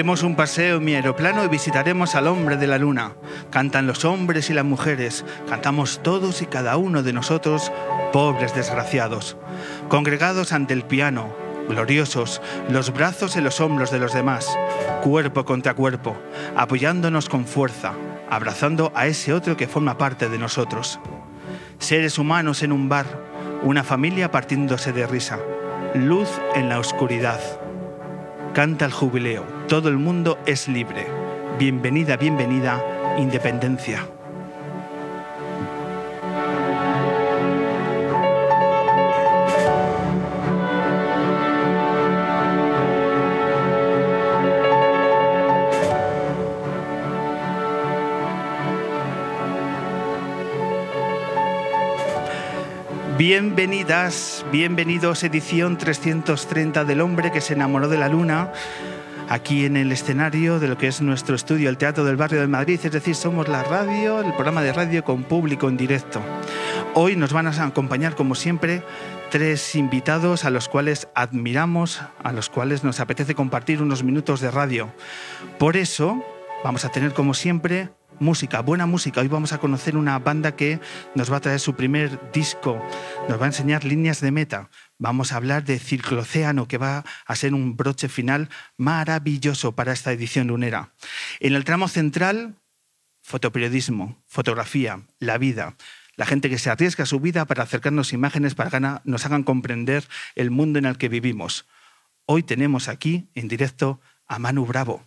Demos un paseo en mi aeroplano y visitaremos al hombre de la luna. Cantan los hombres y las mujeres, cantamos todos y cada uno de nosotros, pobres desgraciados, congregados ante el piano, gloriosos, los brazos en los hombros de los demás, cuerpo contra cuerpo, apoyándonos con fuerza, abrazando a ese otro que forma parte de nosotros. Seres humanos en un bar, una familia partiéndose de risa, luz en la oscuridad. Canta el jubileo, todo el mundo es libre. Bienvenida, bienvenida, independencia. Bienvenidas, bienvenidos, edición 330 del hombre que se enamoró de la luna, aquí en el escenario de lo que es nuestro estudio, el Teatro del Barrio de Madrid, es decir, somos la radio, el programa de radio con público en directo. Hoy nos van a acompañar, como siempre, tres invitados a los cuales admiramos, a los cuales nos apetece compartir unos minutos de radio. Por eso vamos a tener, como siempre, música, buena música. Hoy vamos a conocer una banda que nos va a traer su primer disco, nos va a enseñar líneas de meta. Vamos a hablar de Circlocéano, que va a ser un broche final maravilloso para esta edición lunera. En el tramo central, fotoperiodismo, fotografía, la vida. La gente que se arriesga su vida para acercarnos imágenes para que nos hagan comprender el mundo en el que vivimos. Hoy tenemos aquí en directo a Manu Bravo.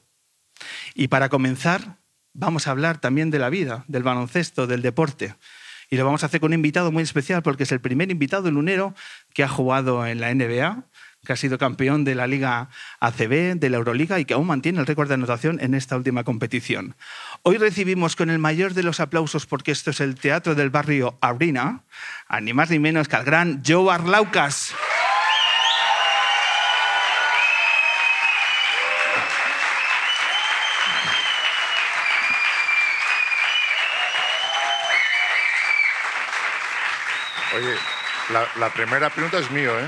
Y para comenzar, vamos a hablar también de la vida, del baloncesto, del deporte. Y lo vamos a hacer con un invitado muy especial porque es el primer invitado lunero que ha jugado en la NBA, que ha sido campeón de la Liga ACB, de la Euroliga y que aún mantiene el récord de anotación en esta última competición. Hoy recibimos con el mayor de los aplausos, porque esto es el Teatro del Barrio Abrina, a ni más ni menos que al gran Joe Arlaucas. Oye, la, la primera pregunta es mío, ¿eh?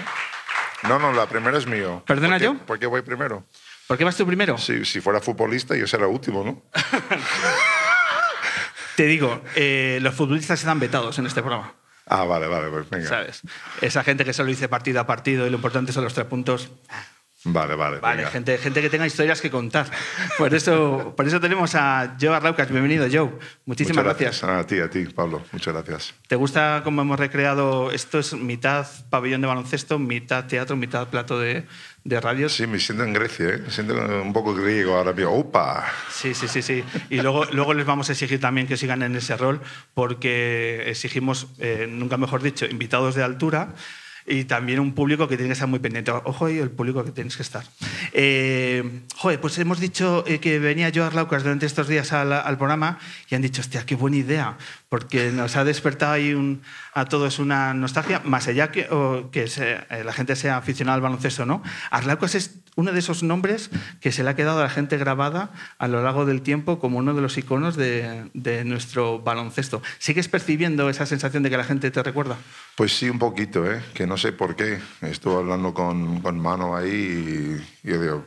No, no, la primera es mío. ¿Perdona ¿Por qué- yo? ¿Por qué voy primero? ¿Por qué vas tú primero? Si, si fuera futbolista, yo sería el último, ¿no? Te digo, eh, los futbolistas están vetados en este programa. Ah, vale, vale, pues venga. ¿Sabes? Esa gente que solo dice partido a partido y lo importante son los tres puntos. Vale, vale. Vale, venga. gente, gente que tenga historias que contar. Por eso, por eso tenemos a Joe Arlaucas. Bienvenido, Joe. Muchísimas Muchas gracias. A ti, a ti, Pablo. Muchas gracias. ¿Te gusta cómo hemos recreado? Esto es mitad pabellón de baloncesto, mitad teatro, mitad plato de, de radio. Sí, me siento en Grecia, ¿eh? Me siento un poco griego ahora mismo. ¡Opa! Sí, sí, sí, sí. Y luego, luego les vamos a exigir también que sigan en ese rol porque exigimos, eh, nunca mejor dicho, invitados de altura y también un público que tiene que estar muy pendiente. Ojo ahí el público que tienes que estar. Eh, joder, pues hemos dicho eh, que venía Joar Laucas durante estos días al, al programa y han dicho, hostia, qué buena idea, porque nos ha despertado ahí un- a todos una nostalgia, más allá que, o que se- eh, la gente sea aficionada al baloncesto, ¿no? Arlaucas es uno de esos nombres que se le ha quedado a la gente grabada a lo largo del tiempo como uno de los iconos de, de nuestro baloncesto. ¿Sigues percibiendo esa sensación de que la gente te recuerda? Pues sí, un poquito, ¿eh? Que no sé por qué. Estuve hablando con, con Mano ahí y yo digo,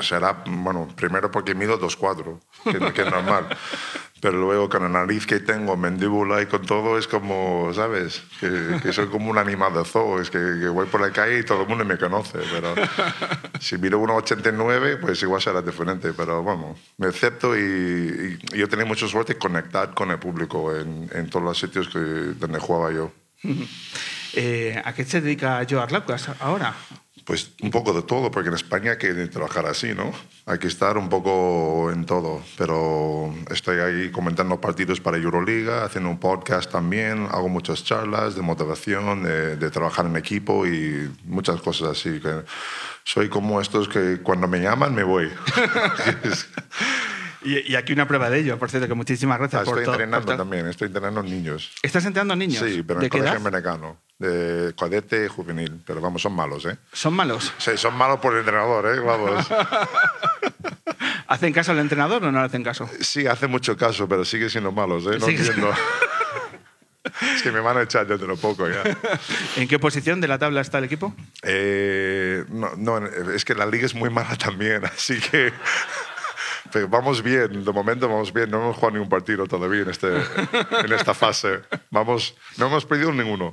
será, bueno, primero porque mido 2'4", que, que es normal. pero luego con la nariz que tengo, mandíbula y con todo, es como, ¿sabes? Que, que soy como un animal de zoo, es que, que, voy por la calle y todo el mundo me conoce, pero si miro 1,89, pues igual será diferente, pero vamos, me acepto y, y yo tenía mucha suerte de conectar con el público en, en todos los sitios que, donde jugaba yo. Eh, ¿A qué se dedica Joe Arlaucas ahora? Pues un poco de todo, porque en España hay que trabajar así, ¿no? Hay que estar un poco en todo, pero estoy ahí comentando partidos para Euroliga, haciendo un podcast también, hago muchas charlas de motivación, de, de trabajar en equipo y muchas cosas así. Que soy como estos que cuando me llaman me voy. Y, y, aquí una prueba de ello, por cierto, que muchísimas gracias ah, por Estoy entrenando por también, estoy entrenando niños. ¿Estás entrenando niños? Sí, pero en ¿De el colegio edad? americano, de cadete y juvenil. Pero vamos, son malos, ¿eh? ¿Son malos? Sí, son malos por el entrenador, ¿eh? Vamos. ¿Hacen caso al entrenador o no le hacen caso? Sí, hace mucho caso, pero sigue siendo malos, ¿eh? No Sigue entiendo. es que me van a echar dentro de poco ya. ¿En qué posición de la tabla está el equipo? Eh, no, no, es que la liga es muy mala también, así que pero vamos bien, de momento vamos bien. No hemos jugado ningún partido todavía en, este, en esta fase. Vamos, no hemos perdido ninguno.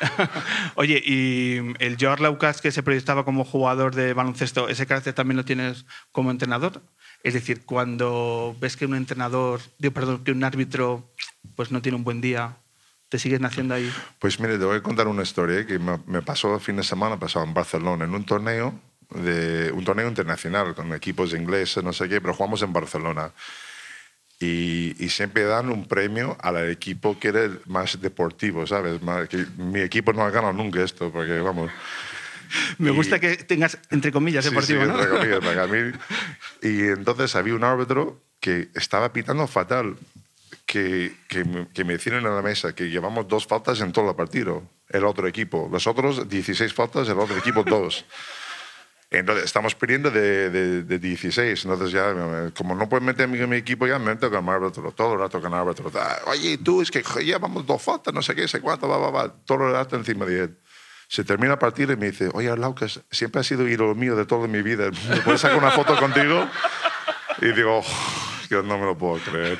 Oye, ¿y el George Laucas que se proyectaba como jugador de baloncesto, ese carácter también lo tienes como entrenador? Es decir, cuando ves que un entrenador, digo, perdón, que un árbitro pues no tiene un buen día, ¿te sigues naciendo ahí? Pues mire, te voy a contar una historia que me, me pasó el fin de semana pasado en Barcelona, en un torneo de un torneo internacional con equipos ingleses, no sé qué, pero jugamos en Barcelona. Y, y, siempre dan un premio al equipo que era más deportivo, ¿sabes? Más, que mi equipo no ha ganado nunca esto, porque vamos. Me y, gusta que tengas, entre comillas, deportivo, sí, ¿no? entre comillas, para mí. Y entonces había un árbitro que estaba pitando fatal, que, que, que me hicieron en la mesa que llevamos dos faltas en todo el partido, el otro equipo. Los otros 16 faltas, el otro equipo dos. Entonces, estamos perdiendo de, de, de, 16. Entonces, ya, como no puedes meter en mi equipo, ya me meto con árbitro, todo el rato con árbitro. Oye, tú, es que llevamos dos faltas, no sé qué, sé cuánto, va, va, va. Todo el rato encima de él. Se termina el partido y me dice, oye, Laucas, siempre ha sido ídolo mío de toda mi vida. ¿Me puedes sacar una foto contigo? Y digo, oh, yo no me lo puedo creer.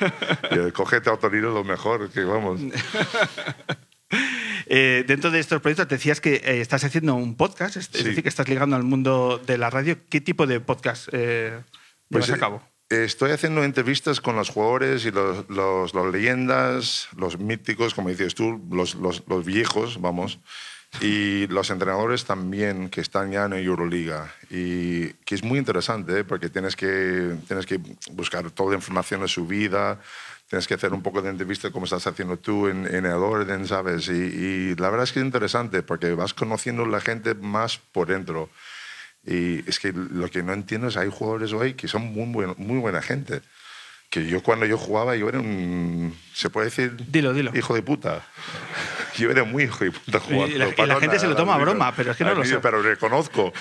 Y cogete a otro lo mejor, que vamos. Eh, dentro de estos proyectos te decías que eh, estás haciendo un podcast, es, Sí. decir, que estás ligando al mundo de la radio. ¿Qué tipo de podcast eh, Pues, llevas a cabo? eh, Estoy haciendo entrevistas con los jugadores y los, los, los leyendas, los míticos, como dices tú, los, los, viejos, vamos, y los entrenadores también que están ya en Euroliga. Y que es muy interesante, ¿eh? porque tienes que, tienes que buscar toda la información de su vida, tienes que hacer un poco de entrevista como estás haciendo tú en, en el orden, ¿sabes? Y, y, la verdad es que es interesante porque vas conociendo a la gente más por dentro. Y es que lo que no entiendo es hay jugadores hoy que son muy, buen, muy buena gente. Que yo cuando yo jugaba, yo era un, se puede decir, dilo, dilo. hijo de puta. Yo era muy hijo de puta jugando. Y la, y la gente se lo toma a broma, pero es que no lo sé. Pero reconozco.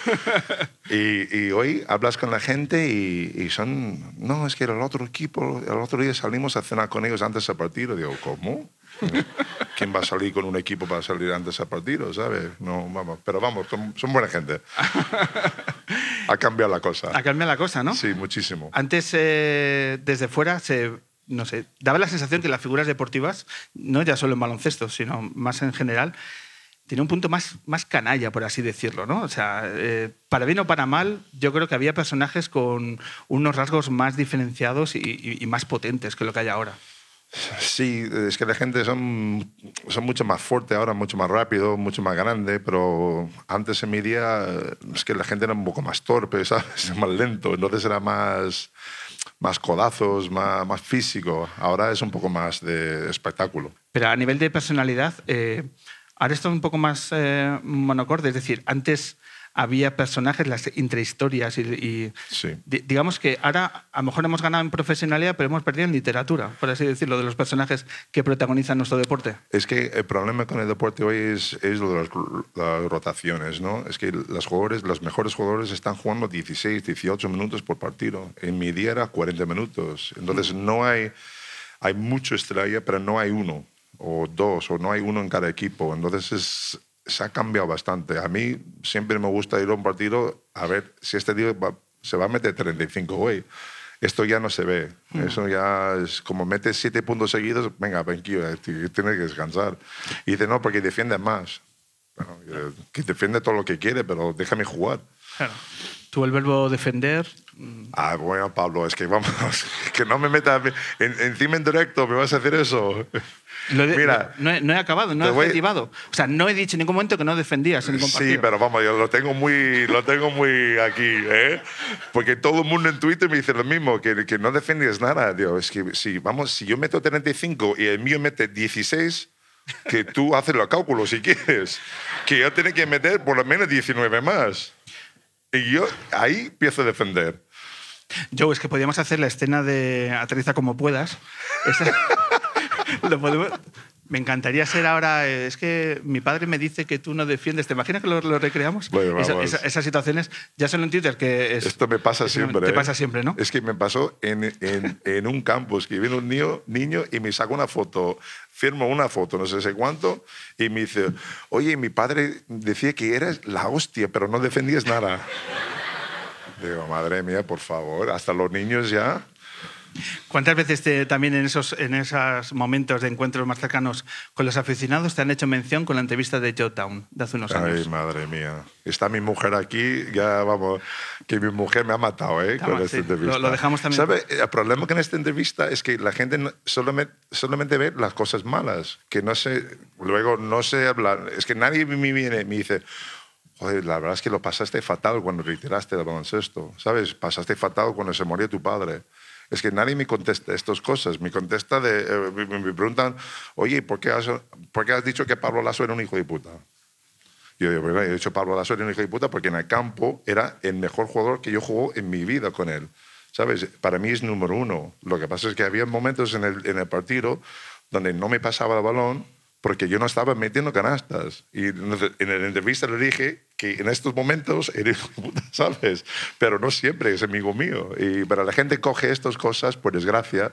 y, y, hoy hablas con la gente y, son, no, es que era el otro equipo, el otro día salimos a cenar con ellos antes del partido. Digo, ¿cómo? ¿Quién va a salir con un equipo para salir antes del partido, sabes? No, vamos, pero vamos, son, son buena gente. Ha cambiado la cosa. Ha cambiado la cosa, ¿no? Sí, muchísimo. Antes, eh, desde fuera, se, no sé, daba la sensación que las figuras deportivas, no ya solo en baloncesto, sino más en general, tenía un punto más, más canalla, por así decirlo, ¿no? O sea, eh, para bien o para mal, yo creo que había personajes con unos rasgos más diferenciados y, y, y más potentes que lo que hay ahora. Sí, es que la gente son, son mucho más fuerte ahora, mucho más rápido, mucho más grande, pero antes en mi día es que la gente era un poco más torpe, ¿sabes? Más lento, entonces era más, más codazos, más, físico. Ahora es un poco más de espectáculo. Pero a nivel de personalidad, eh, ahora esto es un poco más eh, monocorde, es decir, antes había personajes, las intrahistorias y, y sí. digamos que ahora a lo mejor hemos ganado en profesionalidad, pero hemos perdido en literatura, por así decirlo, de los personajes que protagonizan nuestro deporte. Es que el problema con el deporte hoy es, es lo de las, las, rotaciones, ¿no? Es que los jugadores, los mejores jugadores están jugando 16, 18 minutos por partido. En mi día era 40 minutos. Entonces no hay, hay mucho estrella, pero no hay uno o dos, o no hay uno en cada equipo. Entonces es, se ha cambiado bastante. A mí siempre me gusta ir a un partido a ver si este tío va, se va a meter 35 hoy. Esto ya no se ve. Eso ya es como metes siete puntos seguidos, venga, tranquilo, eh, tienes que descansar. Y dice, no, porque defiende más. Bueno, eh, que defiende todo lo que quiere, pero déjame jugar. Claro. Tú el verbo defender. Ah, bueno, Pablo, es que vamos, que no me metas en- encima en directo, me vas a hacer eso. lo de- Mira, no, he, no he acabado, no he voy- adjetivado. O sea, no he dicho en ningún momento que no defendías en ningún Sí, pero vamos, yo lo tengo muy, lo tengo muy aquí, ¿eh? Porque todo el mundo en Twitter me dice lo mismo, que, que no defiendes nada. Digo, es que si, vamos, si yo meto 35 y el mío mete 16, que tú haces los cálculos si quieres, que yo tengo que meter por lo menos 19 más. Y yo ahí empiezo a defender. Joe, es que podíamos hacer la escena de Aterriza como puedas. Esa- lo podemos- Me encantaría ser ahora. eh, Es que mi padre me dice que tú no defiendes. ¿Te imaginas que lo, lo recreamos? Bueno, Esa- vamos. esa- esas situaciones ya son en Twitter que es. Esto me pasa es- siempre. Te ¿eh? pasa siempre, ¿no? Es que me pasó en, en, en un campus que viene un niño, niño y me saca una foto, firmo una foto, no sé sé cuánto, y me dice, oye, mi padre decía que eras la hostia, pero no defendías nada. Digo, madre mía, por favor, hasta los niños ya. ¿Cuántas veces te- también en esos, en esos momentos de encuentros más cercanos con los aficionados te han hecho mención con la entrevista de Joe Town de hace unos Ay, años? madre mía. Está mi mujer aquí, ya vamos, que mi mujer me ha matado ¿eh? Con esta sí. entrevista. Lo- lo dejamos también. ¿Sabe? El problema con esta entrevista es que la gente no- solamente, solamente ve las cosas malas, que no sé, luego no sé hablar. Es que nadie me viene y me dice, joder, la verdad es que lo pasaste fatal cuando retiraste del baloncesto, ¿sabes? Pasaste fatal cuando se murió tu padre. Es que nadie me contesta estas cosas. Me contesta de, eh, me, preguntan, oye, ¿por qué, has, ¿por qué has dicho que Pablo Lasso era un hijo de puta? Yo he dicho Pablo Lasso era un hijo de puta porque en el campo era el mejor jugador que yo jugó en mi vida con él. ¿Sabes? Para mí es número uno. Lo que pasa es que había momentos en el, en el partido donde no me pasaba el balón porque yo no estaba metiendo canastas. Y en la entrevista le dije que en estos momentos puta, ¿sabes? Pero no siempre es amigo mío. Y, pero la gente coge estas cosas, por desgracia,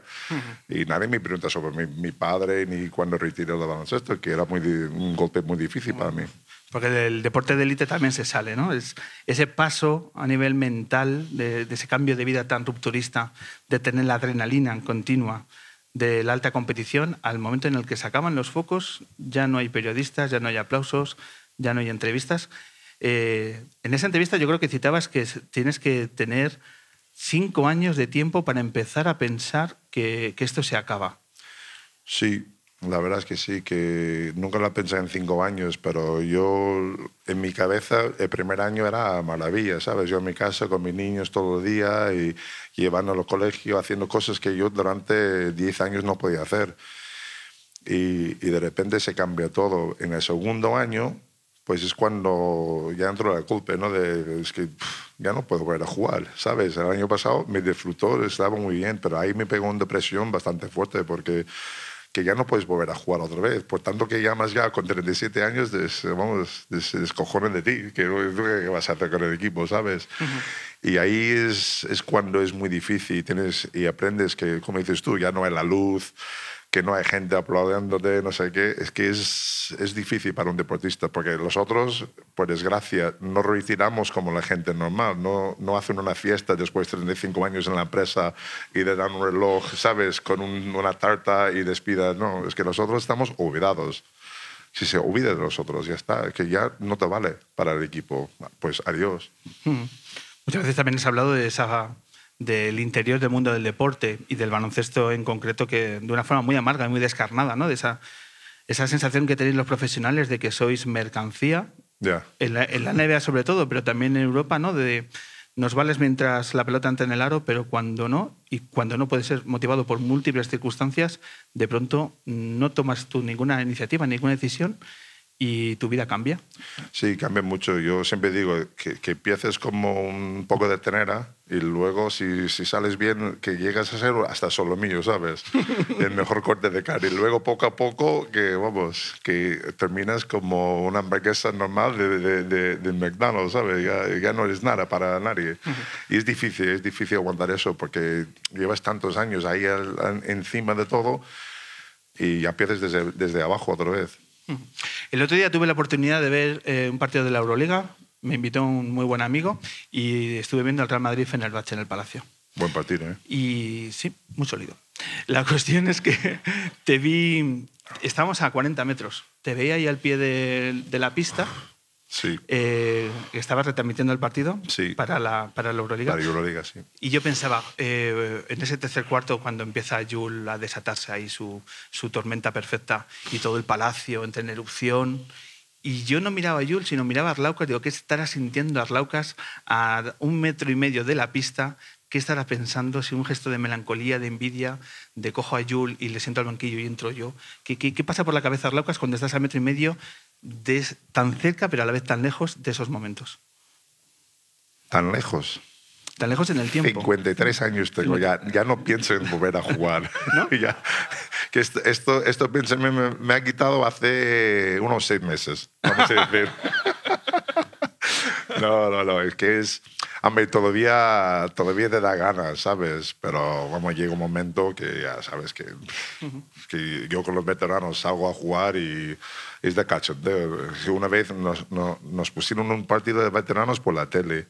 y nadie me pregunta sobre mi, mi padre ni cuando retiré el baloncesto, que era muy, un golpe muy difícil para mí. Porque del deporte de élite también se sale, ¿no? Es ese paso a nivel mental de, de ese cambio de vida tan rupturista, de tener la adrenalina en continua, de la alta competición, al momento en el que se acaban los focos, ya no hay periodistas, ya no hay aplausos, ya no hay entrevistas. Eh, en esa entrevista yo creo que citabas que tienes que tener cinco años de tiempo para empezar a pensar que, que esto se acaba. Sí, la verdad es que sí, que nunca lo pensé en cinco años, pero yo en mi cabeza el primer año era maravilla, ¿sabes? Yo en mi casa con mis niños todo el día y, llevando al colegio, haciendo cosas que yo durante 10 años no podía hacer. Y, y de repente se cambia todo. En el segundo año, pues es cuando ya entró la culpa, ¿no? De, es que pff, ya no puedo volver a jugar, ¿sabes? El año pasado me disfrutó, estaba muy bien, pero ahí me pegó una depresión bastante fuerte porque que ya no puedes volver a jugar otra vez. Por tanto, que llamas ya con 37 años, des, vamos, des- descojonen de ti. Que, ¿tú ¿Qué vas a hacer con el equipo, sabes? Y ahí es, es cuando es muy difícil tienes, y aprendes que, como dices tú, ya no hay la luz, que no hay gente aplaudiéndote, no sé qué. Es que es, es difícil para un deportista, porque los otros, por desgracia, no retiramos como la gente normal. No, no hacen una fiesta después de 35 años en la empresa y le dan un reloj, ¿sabes? Con un- una tarta y despida. No, es que nosotros estamos olvidados. Si se olvida de nosotros, ya está, que ya no te vale para el equipo. Pues adiós. Mm. Muchas veces también has hablado de esa, del interior del mundo del deporte y del baloncesto en concreto, que de una forma muy amarga y muy descarnada, ¿no? de esa, esa sensación que tenéis los profesionales de que sois mercancía, en la, en la NBA sobre todo, pero también en Europa, ¿no? de nos vales mientras la pelota entra en el aro, pero cuando no, y cuando no puede ser motivado por múltiples circunstancias, de pronto no tomas tú ninguna iniciativa, ninguna decisión y tu vida cambia. Sí, cambia mucho. Yo siempre digo que, que empieces como un poco de tenera y luego, si, si sales bien, que llegas a ser hasta solo mío, ¿sabes? El mejor corte de carne. Y luego, poco a poco, que vamos, que terminas como una hamburguesa normal de, de, de, de McDonald's, ¿sabes? Ya, ya no eres nada para nadie. Y es difícil, es difícil aguantar eso porque llevas tantos años ahí al- al- encima de todo y ya empiezas desde, desde abajo otra vez. El otro día tuve la oportunidad de ver eh, un partido de la Euroliga, me invitó un muy buen amigo y estuve viendo al Real Madrid en el Bache en el Palacio. Buen partido, ¿eh? Y sí, muy sólido. La cuestión es que te vi, estábamos a 40 metros, te veía ahí al pie de, de la pista, Sí. eh, estabas retransmitiendo el partido Sí. para, la, para la Euroliga. Para Euroliga, sí. Y yo pensaba, eh, en ese tercer cuarto, cuando empieza Jul a desatarse ahí su, su tormenta perfecta y todo el palacio entra en erupción, y yo no miraba a Jul, sino miraba a Arlaucas, digo, ¿qué estará sintiendo Arlaucas a un metro y medio de la pista? ¿Qué estará pensando? Si un gesto de melancolía, de envidia, de cojo a Jul y le siento al banquillo y entro yo. ¿Qué, qué, qué pasa por la cabeza de Arlaucas cuando estás a metro y medio, de, tan cerca pero a la vez tan lejos de esos momentos? Tan lejos. Tan lejos en el tiempo. 53 años tengo, ya, ya no pienso en volver a jugar. Ya, que esto, esto, esto me- me ha quitado hace unos seis meses, vamos a decir. No, no, no, es que es... Hombre, todavía, todavía te da ganas, ¿sabes? Pero vamos, llega un momento que ya sabes que, que yo con los veteranos salgo a jugar y es de cachondeo. Una vez nos, pusieron un partido de veteranos por la tele.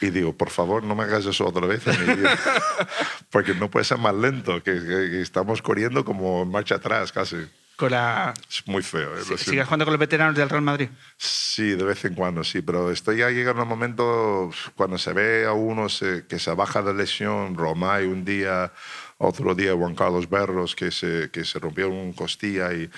Y digo, por favor, no me hagas eso otra vez en mi vida. Porque no puede ser más lento, que, que- que estamos corriendo como en marcha atrás casi. Con la... Es muy feo. ¿eh? ¿Sigues jugando con los veteranos del Real Madrid? Sí, de vez en cuando, sí, pero estoy ya llegando un momento cuando se ve a uno que se baja de lesión, Romay un día, otro día Juan Carlos Berros, que se, que se rompió un costilla y,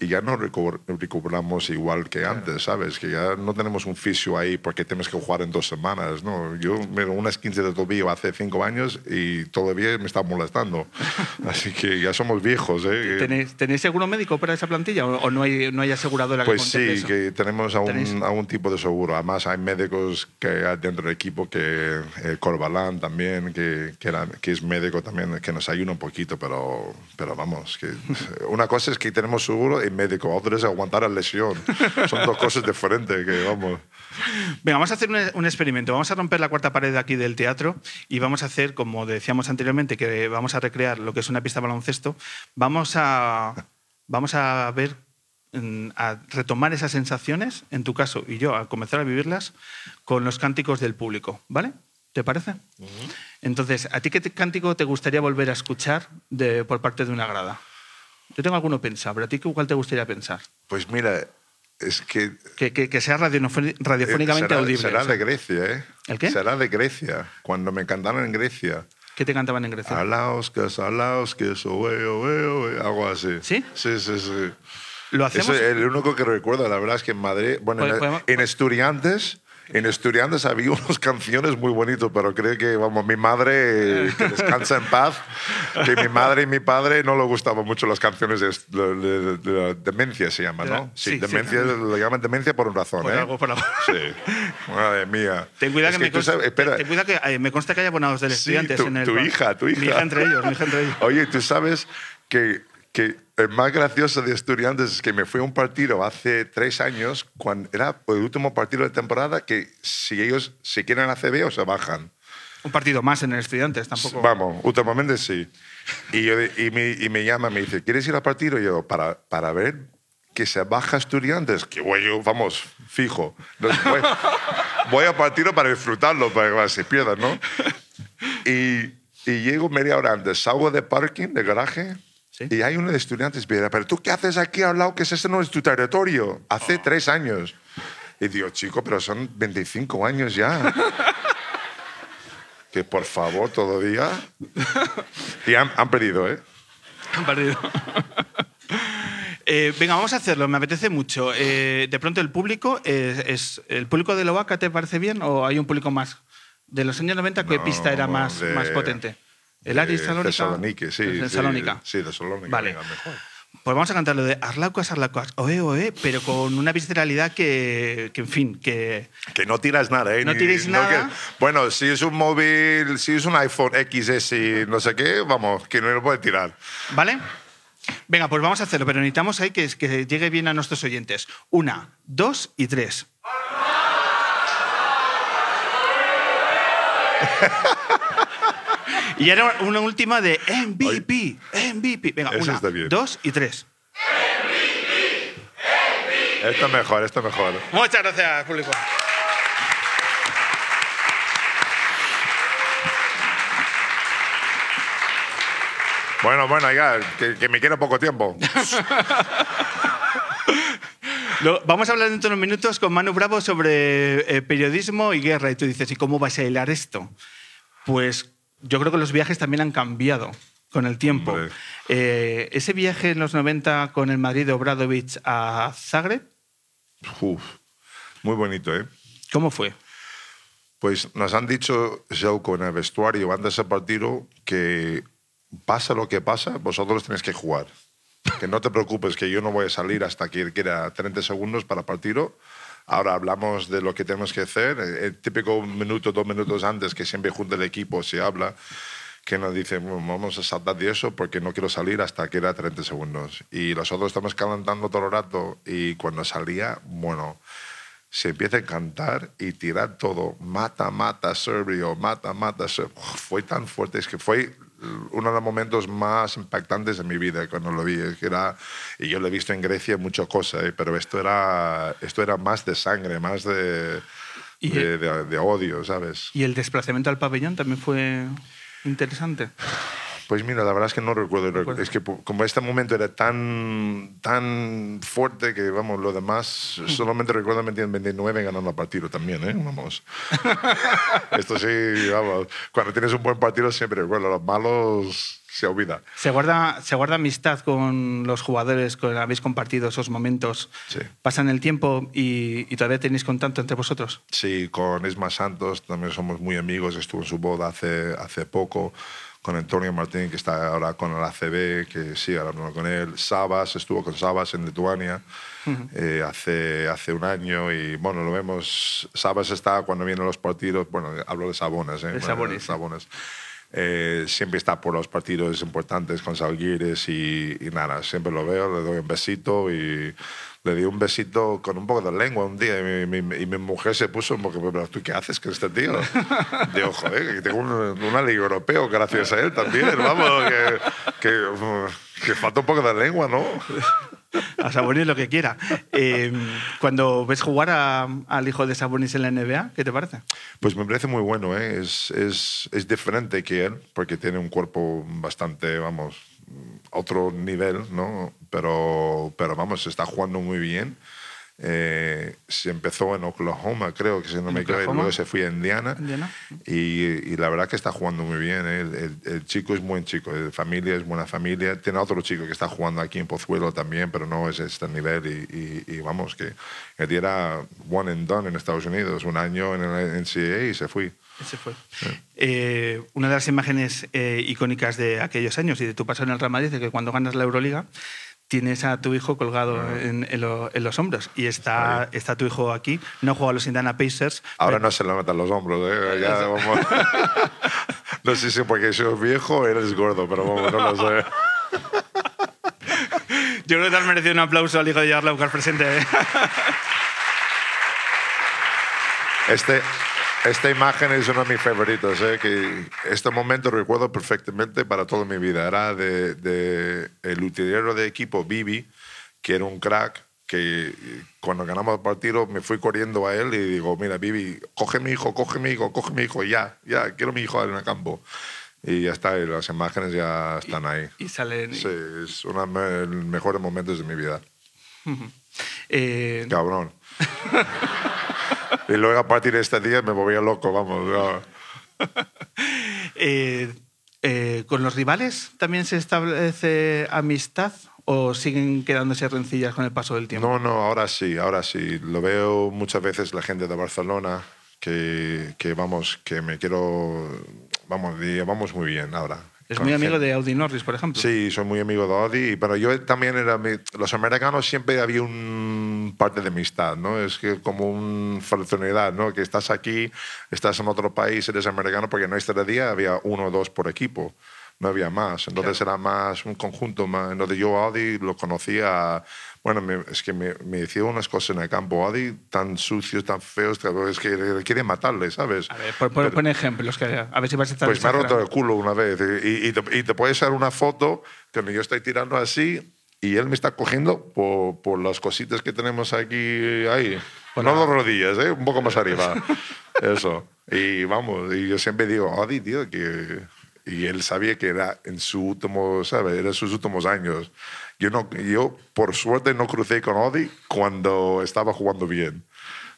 y ya no recu- recuperamos igual que antes, ¿sabes? Que ya no tenemos un fisio ahí porque tenemos que jugar en dos semanas, ¿no? Yo me unas 15 de tobillo hace cinco años y todavía me está molestando. Así que ya somos viejos, ¿eh? ¿Tenéis, tenéis seguro médico para esa plantilla o, o no, hay, no hay aseguradora que Pues sí, eso? que tenemos a un, a un tipo de seguro. Además, hay médicos que hay dentro del equipo, que eh, Corbalán también, que, que, era- que es médico también, que nos ayuda un poquito, pero, pero vamos, que una cosa es que tenemos seguro y médico, otra es aguantar la lesión. Son dos cosas diferentes, que vamos. Venga, vamos a hacer un, experimento. Vamos a romper la cuarta pared aquí del teatro y vamos a hacer, como decíamos anteriormente, que vamos a recrear lo que es una pista de baloncesto. Vamos a, vamos a ver, mm, a retomar esas sensaciones, en tu caso y yo, a comenzar a vivirlas con los cánticos del público, ¿vale? ¿Te parece? Entonces, ¿a ti qué cántico te gustaría volver a escuchar de- por parte de una grada? Yo tengo alguno pensado, pero ¿a ti cuál te gustaría pensar? Pues mira, es que Que, que- que sea radiofoni- radiofónicamente será, audible. será o sea, de Grecia, ¿eh? ¿El qué? Será de Grecia, cuando me cantaron en Grecia. ¿Qué te cantaban en Grecia? Alaos, que es alaos, que es oe, oe, oe, algo así. ¿Sí? Sí, sí, sí. Lo Eso hacemos. es el único que recuerdo, la verdad es que en Madrid, bueno, Pues- en, podemos- en Estudiantes, en Estudiantes había unas canciones muy bonitas, pero creo que, vamos, mi madre, que descansa en paz, que mi madre y mi padre no le gustaban mucho las canciones de, de- de- de- de demencia, se llama, ¿no? sí, Sí, sí. demencia, lo llaman demencia por una razón, Por ¿eh? algo, por algo. Sí, madre mía. Ten cuidado Es que, me tú consta, sabes- espera, ten cuidado que eh, me consta que hay abonados del Sí, estudiantes tu, en el tu hija, tu hija. Mi hija entre ellos, mi hija entre ellos. Oye, tú sabes que, que el más gracioso de estudiantes es que me fui a un partido hace tres años, cuando era el último partido de temporada, que si ellos si quieren ACB o se bajan. Un partido más en el estudiantes, tampoco. Vamos, últimamente sí. Y, yo- y, me, y me llama, me dice, ¿quieres ir al partido? Y yo, para, para ver que se baja estudiantes, que voy yo, vamos, fijo. Voy, voy al partido para disfrutarlo, para que se pierdan, ¿no? Y, y llego media hora antes, salgo de parking, de garaje, Sí. y hay uno de estudiantes, mira, pero tú qué haces aquí al lado, que ese no es tu territorio, hace tres años. Y digo, chico, pero son 25 años ya. que por favor, todavía. Y han, han perdido, ¿eh? Un partido. Eh, venga, vamos a hacerlo, me apetece mucho. Eh, de pronto el público, eh, es, ¿el público de Lovaca te parece bien o hay un público más? De los años 90, ¿qué No, pista era más, de- más potente? ¿El Aris Salónica? Thessaloniki, sí. El Thessalónica. Sí, Thessalónica. Vale. venga, mejor. Pues vamos a cantar lo de Arlaucas, Arlaucas, oe, oe, pero con una visceralidad que, que en fin, que... Que no tiras nada, ¿eh? No tiréis nada. que- bueno, si es un móvil, si es un iPhone XS y no sé qué, vamos, que no lo puede tirar. ¿Vale? Venga, pues vamos a hacerlo, pero necesitamos ahí que, que llegue bien a nuestros oyentes. Una, dos y tres. y ahora una última de MVP, MVP. Venga, Eso una, está bien. dos y tres. Esto es mejor, esto es mejor. Muchas gracias, público. Bueno, bueno, ya, que, que me queda poco tiempo. Lo- vamos a hablar dentro de unos minutos con Manu Bravo sobre eh, periodismo y guerra. Y tú dices, ¿y cómo vais a hilar esto? Pues yo creo que los viajes también han cambiado con el tiempo. Eh, ese viaje en los 90 con el Madrid de Obradovic a Zagreb, Uf, muy bonito, ¿eh? ¿cómo fue? Pues nos han dicho, Zelko, en el vestuario antes del partido, que pasa lo que pasa, vosotros tenéis que jugar. Que no te preocupes, que yo no voy a salir hasta que queda 30 segundos para el partido. Ahora hablamos de lo que tenemos que hacer. El típico minuto, dos minutos antes, que siempre junto el equipo se habla, que nos dice, "Bueno, vamos a saltar de eso porque no quiero salir hasta que era 30 segundos. Y nosotros estamos calentando todo el rato y cuando salía, bueno, se empieza a cantar y tirar todo, mata, mata, Serbio, mata, mata, Serbio. Fue tan fuerte, es que fue uno de los momentos más impactantes de mi vida cuando lo vi. Es que era, y yo lo he visto en Grecia muchas cosas, ¿eh? pero esto era, esto era más de sangre, más de, Y- de, de- de odio, ¿sabes? ¿Y el desplazamiento al pabellón también fue interesante? Pues mira, la verdad es que no recuerdo. Es que como este momento era tan, tan fuerte que, vamos, lo demás, solamente recuerdo en 29 ganando el partido también, ¿eh? Vamos. Esto sí, vamos. Cuando tienes un buen partido siempre recuerdo, los malos se olvida. ¿Se guarda, ¿Se guarda amistad con los jugadores con habéis compartido esos momentos? Sí. ¿Pasan el tiempo y, y todavía tenéis contacto entre vosotros? Sí, con Isma Santos también somos muy amigos. Estuvo en su boda hace, hace poco. Con Antonio Martín, que está ahora con el ACB, que sigue hablando con él. Sabas, estuvo con Sabas en Lituania eh, hace, hace un año. Y bueno, lo vemos. Sabas está cuando vienen los partidos. Bueno, hablo de Sabonas. ¿eh? De Bueno, sí. Sabonas. Eh, siempre está por los partidos importantes con Salguires y, y nada, siempre lo veo, le doy un besito y le di un besito con un poco de lengua un día y mi, mi- y mi mujer se puso un poco, pero tú qué haces con este tío? Digo, joder, que tengo un, una liga europeo gracias a él también, vamos, que, que, que falta un poco de lengua, ¿no? A Sabonis lo que quiera. Eh, cuando ves jugar a- al hijo de Sabonis en la NBA, ¿qué te parece? Pues me parece muy bueno, ¿eh? es, es, es diferente que él, porque tiene un cuerpo bastante, vamos, otro nivel, ¿no? Pero, pero vamos, está jugando muy bien. Eh, se empezó en Oklahoma, creo que si no ¿En me equivoco, luego se fue a Indiana. Indiana. Y, y la verdad que está jugando muy bien. ¿eh? El, el- el chico es buen chico, de familia es buena familia. Tiene otro chico que está jugando aquí en Pozuelo también, pero no es este nivel. Y, y- y vamos, que él era one and done en Estados Unidos, un año en el NCAA y se fue. Ese fue. Eh, una de las imágenes eh, icónicas de aquellos años y de tu paso en el Real Madrid es que cuando ganas la Euroliga tienes a tu hijo colgado Ah. en, en lo- en los hombros y está, está tu hijo aquí. No juega a los Indiana Pacers. Ahora pero- no se le notan los hombros. ¿eh? Ya, vamos. no sé si porque soy viejo o eres gordo, pero vamos, no lo sé. Yo creo que te has merecido un aplauso al hijo de Jarla Lucas presente. ¿eh? Este, esta imagen es uno de mis favoritos. ¿eh? Que este momento recuerdo perfectamente para toda mi vida. Era de, de el utilero de equipo Bibi, que era un crack. Que cuando ganamos el partido me fui corriendo a él y digo: Mira, Bibi, coge mi hijo, coge mi hijo, coge mi hijo, ya, ya, quiero mi hijo en el campo. Y ya está, y las imágenes ya están ahí. Y salen. Sí, es uno de los mejores momentos de mi vida. Eh, Cabrón. y luego a partir de este día me volvía loco, vamos. eh, eh, ¿Con los rivales también se establece amistad o siguen quedándose rencillas con el paso del tiempo? No, no, ahora sí, ahora sí. Lo veo muchas veces la gente de Barcelona que, que vamos, que me quiero, vamos, vamos muy bien ahora. Es muy amigo gente- de Audi Norris, por ejemplo. Sí, soy muy amigo de Audi, pero yo también era... Los americanos siempre había un parte de amistad, ¿no? Es que como una fraternidad, ¿no? Que estás aquí, estás en otro país, eres americano, porque en este día había uno o dos por equipo, no había más. Entonces era más un conjunto más. Entonces yo Audi lo conocía... Bueno, me- es que me, me decía unas cosas en el campo, Audi, tan sucios, tan feos, es que quiere matarle, ¿sabes? A ver, pon, pon- pon ejemplos, que, a ver si vas a estar pues me ha roto el culo una vez. Y, y te, y te puedes hacer una foto que yo estoy tirando así y él me está cogiendo por, por las cositas que tenemos aquí, ahí. Por no las rodillas, ¿eh? un poco más arriba. Eso. Y vamos, y yo siempre digo, Adi, tío, que... Y él sabía que era en su último, ¿sabes? Era sus últimos años. Yo, no, yo, por suerte, no crucé con Odi cuando estaba jugando bien.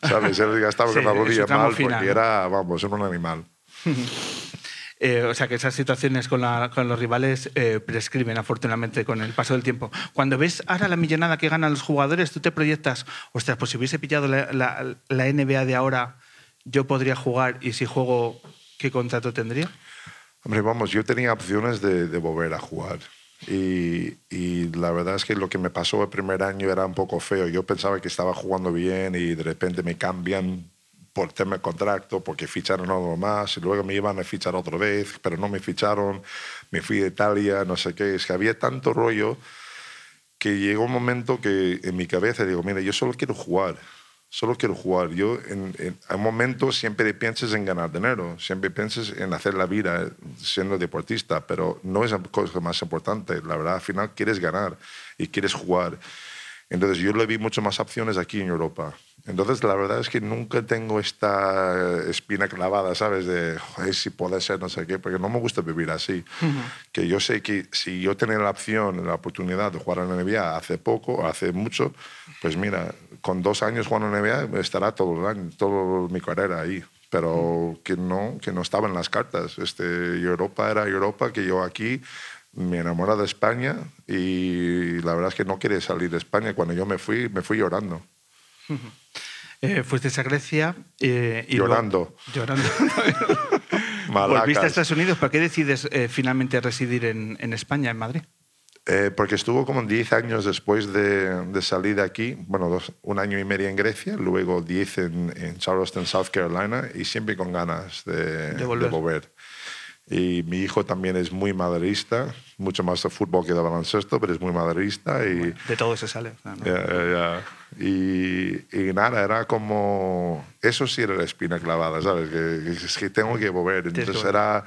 ¿Sabes? Él ya estaba Sí, con la rodilla mal final, porque ¿no? era, vamos, era un animal. Eh, o sea que esas situaciones con, la- con los rivales eh, prescriben afortunadamente con el paso del tiempo. Cuando ves ahora la millonada que ganan los jugadores, tú te proyectas, ostras, pues si hubiese pillado la, la- la NBA de ahora, yo podría jugar y si juego, ¿qué contrato tendría? Hombre, vamos, yo tenía opciones de, de volver a jugar. Y, y la verdad es que lo que me pasó el primer año era un poco feo. Yo pensaba que estaba jugando bien y de repente me cambian por tema de contrato porque ficharon algo más y luego me iban a fichar otra vez, pero no me ficharon. Me fui a Italia, no sé qué. Es que había tanto rollo que llegó un momento que en mi cabeza digo, mira, yo solo quiero jugar, solo quiero jugar. Yo en, en, a un momento siempre piensas en ganar dinero, siempre piensas en hacer la vida siendo deportista, pero no es la cosa más importante. La verdad, al final quieres ganar y quieres jugar. Entonces yo le vi muchas más opciones aquí en Europa. Entonces la verdad es que nunca tengo esta espina clavada, ¿sabes? De, joder, si puede ser, no sé qué, porque no me gusta vivir así. Que yo sé que si yo tenía la opción, la oportunidad de jugar en la NBA hace poco, hace mucho, pues mira, con dos años jugando en NBA estará todo el año, toda mi carrera ahí. Pero que no, que no estaba en las cartas. Este, Europa era Europa, que yo aquí me enamoré de España y la verdad es que no quería salir de España. Cuando yo me fui, me fui llorando. Eh, fuiste a Grecia eh, y luego- Llorando. llorando. Malacas. Volviste a Estados Unidos. ¿Por qué decides eh, finalmente residir en, en España, en Madrid? Eh, porque estuvo como 10 años después de, de salir de aquí, bueno, dos- un año y medio en Grecia, luego 10 en, en Charleston, South Carolina, y siempre con ganas de, De volver. de volver. Y mi hijo también es muy madridista, mucho más de fútbol que de baloncesto, pero es muy madridista. Y, De todo se sale. Ya, ya, ya. Y, y nada, era como... Eso sí era la espina clavada, ¿sabes? Que, que es que tengo que volver. Entonces era,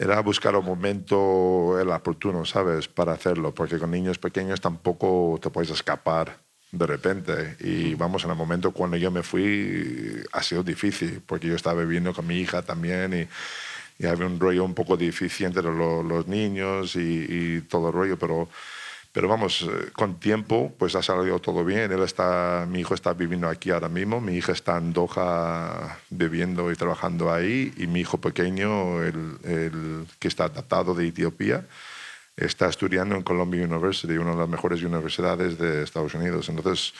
era buscar un momento el oportuno, ¿sabes? Para hacerlo, porque con niños pequeños tampoco te puedes escapar de repente. Y vamos, en el momento cuando yo me fui ha sido difícil, porque yo estaba viviendo con mi hija también y, y había un rollo un poco difícil entre lo- los niños y, y todo el rollo, pero... Pero vamos, eh, con tiempo, pues ha salido todo bien. Él está, mi hijo está viviendo aquí ahora mismo, mi hija está en Doha viviendo y trabajando ahí, y mi hijo pequeño, el, el que está adaptado de Etiopía, está estudiando en Columbia University, una de las mejores universidades de Estados Unidos. Entonces,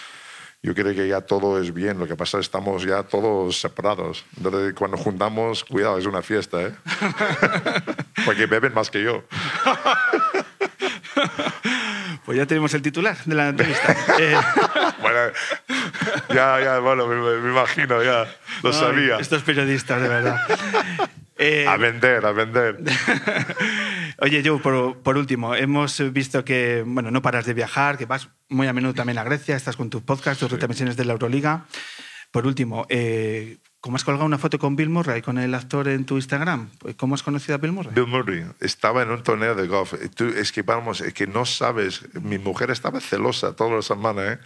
yo creo que ya todo es bien. Lo que pasa es que estamos ya todos separados. Entonces, cuando juntamos, cuidado, es una fiesta, ¿eh? Porque beben más que yo. Pues ya tenemos el titular de la entrevista. Eh, Bueno, ya, ya, bueno, me, me imagino, ya, lo sabía. Estos periodistas, de verdad. Eh, A vender, a vender. Oye, Joe, por, por último, hemos visto que bueno, no paras de viajar, que vas muy a menudo también a Grecia, estás con tus podcasts, tus retransmisiones de la Euroliga. Por último, eh, ¿cómo has colgado una foto con Bill Murray, con el actor en tu Instagram? ¿Cómo has conocido a Bill Murray? Bill Murray estaba en un torneo de golf. Tú, es que vamos, es que no sabes. Mi mujer estaba celosa toda la semana, ¿eh?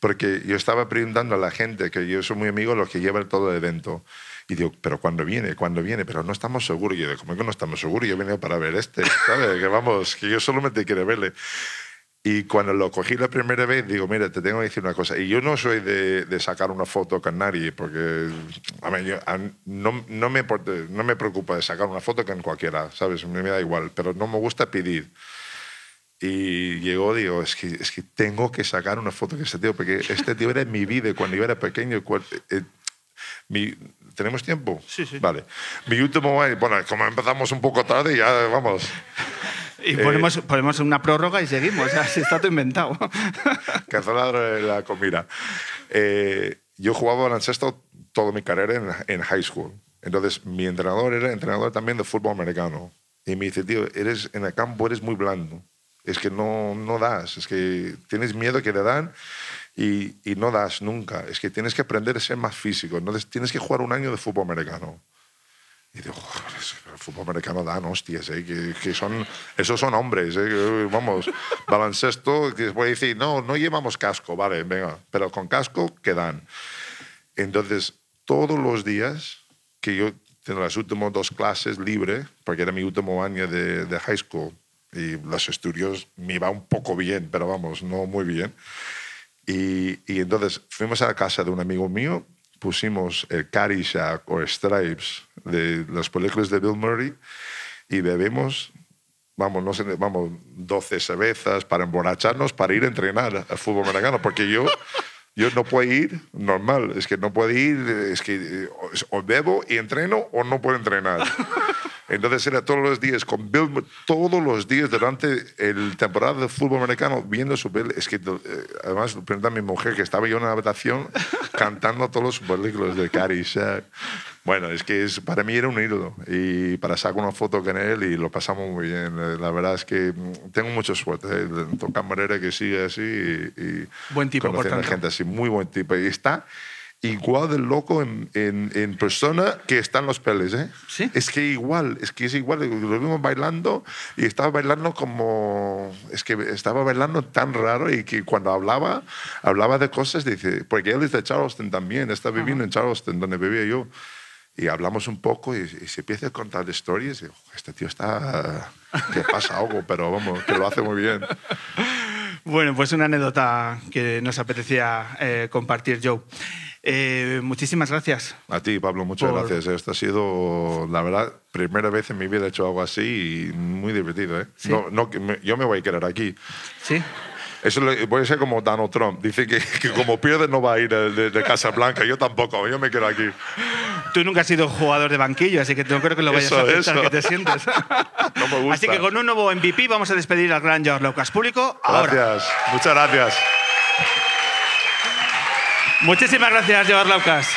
Porque yo estaba preguntando a la gente, que yo soy muy amigo los que llevan todo el evento. Y digo, pero ¿cuándo viene? ¿Cuándo viene? Pero no estamos seguros. Y yo digo, ¿cómo que no estamos seguros? Yo vine para ver este, ¿sabes? Que vamos, que yo solamente quiero verle. Y cuando lo cogí la primera vez, digo, mira, te tengo que decir una cosa. Y yo no soy de, de sacar una foto con nadie, porque a mí, yo- a- no, no, me, no me preocupa de sacar una foto con cualquiera, ¿sabes? Me da igual, pero no me gusta pedir. Y llegó, digo, es que, es que tengo que sacar una foto con este tío, porque este tío era mi vida cuando yo era pequeño. cual- eh, mi- ¿Tenemos tiempo? Sí, sí. Vale. Mi último bueno, como empezamos un poco tarde, ya vamos. Y ponemos, ponemos una prórroga y seguimos. O sea, si está todo inventado. Cancelar la comida. Eh, yo jugaba baloncesto toda mi carrera en, en high school. Entonces, mi entrenador era entrenador también de fútbol americano. Y me dice, tío, eres, en el campo eres muy blando. Es que no, no das. Es que tienes miedo que te dan y, y no das nunca. Es que tienes que aprender a ser más físico. Entonces, tienes que jugar un año de fútbol americano. Y digo, "Joder, eso- el fútbol americano dan hostias, ¿eh? que, que son, esos son hombres, ¿eh? que, vamos, baloncesto, que voy a decir, no, no llevamos casco, vale, venga, pero con casco, ¿qué dan? Entonces, todos los días que yo tengo las últimas dos clases libre, porque era mi último año de, de high school. Y los estudios me iba un poco bien, pero vamos, no muy bien. Y, y entonces fuimos a la casa de un amigo mío, pusimos el Caddyshack o Stripes de las películas de Bill Murray y bebemos, vamos, no sé, vamos, 12 cervezas para emborracharnos, para ir a entrenar al fútbol americano, porque yo, yo no puedo ir normal, es que no puedo ir, es que o bebo y entreno o no puedo entrenar. Entonces era todos los días con Bill, todos los días durante el temporada de fútbol americano viendo su película. Es que eh, además le pregunté a mi mujer que estaba yo en la habitación cantando todos los películas de Caddyshack. Bueno, es que es, para mí era un ídolo y para sacar una foto con él y lo pasamos muy bien. La verdad es que mm, tengo mucha suerte. ¿eh? de tocar manera que sigue así y, y Buen tipo, por tanto. gente así, muy buen tipo. Y está igual de loco en, en, en persona que está en los peles, ¿eh? ¿Sí? Es que igual, es que es igual. Lo vimos bailando y estaba bailando como. Es que estaba bailando tan raro y que cuando hablaba, hablaba de cosas, dice. Porque él es de Charleston también, está viviendo en Charleston, donde vivía yo. Y hablamos un poco y, y se empieza a contar historias. Y, "Ojo, este tío está. que pasa algo, pero vamos, que lo hace muy bien. Bueno, pues una anécdota que nos apetecía eh, compartir, Joe. Eh, muchísimas gracias. A ti, Pablo, muchas Por- gracias. Esto ha sido, la verdad, primera vez en mi vida he hecho algo así y muy divertido. ¿eh? Sí. No, no, yo me voy a quedar aquí. ¿Sí? Eso le- voy a ser como Donald Trump. Dice que, que como pierde no va a ir de, de, de Casa Blanca. Yo tampoco, yo me quedo aquí. Tú nunca has sido jugador de banquillo, así que no creo que lo vayas Eso, a aceptar eso. que te sientes. No me gusta. Así que con un nuevo MVP vamos a despedir al gran George Lucas público. Ahora. Gracias, muchas gracias. Muchísimas gracias, George Lucas.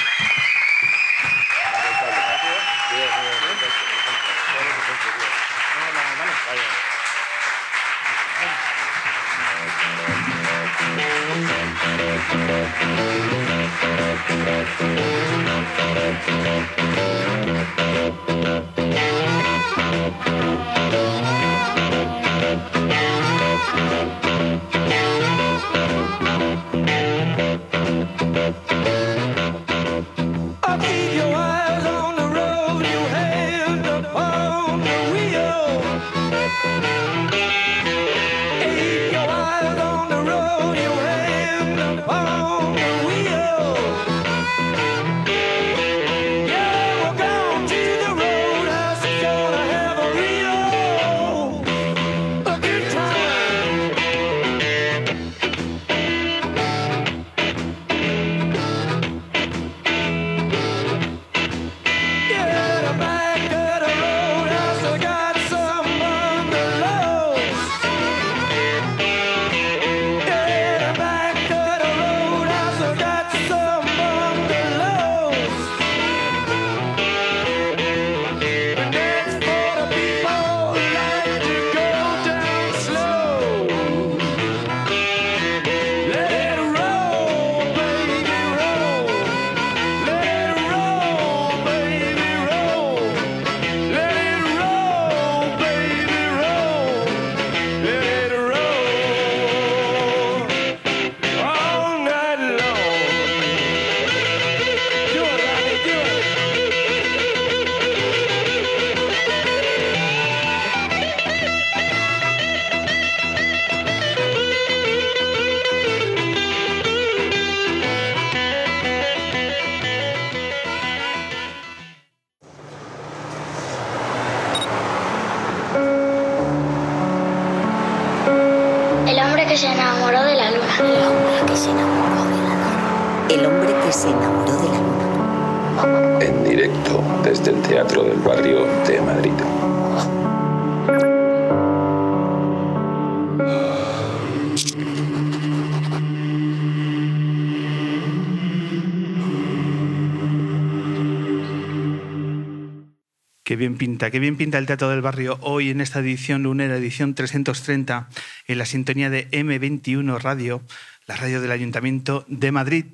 Pinta, qué bien pinta el Teatro del Barrio hoy en esta edición lunera, edición 330, en la sintonía de M21 Radio, la radio del Ayuntamiento de Madrid.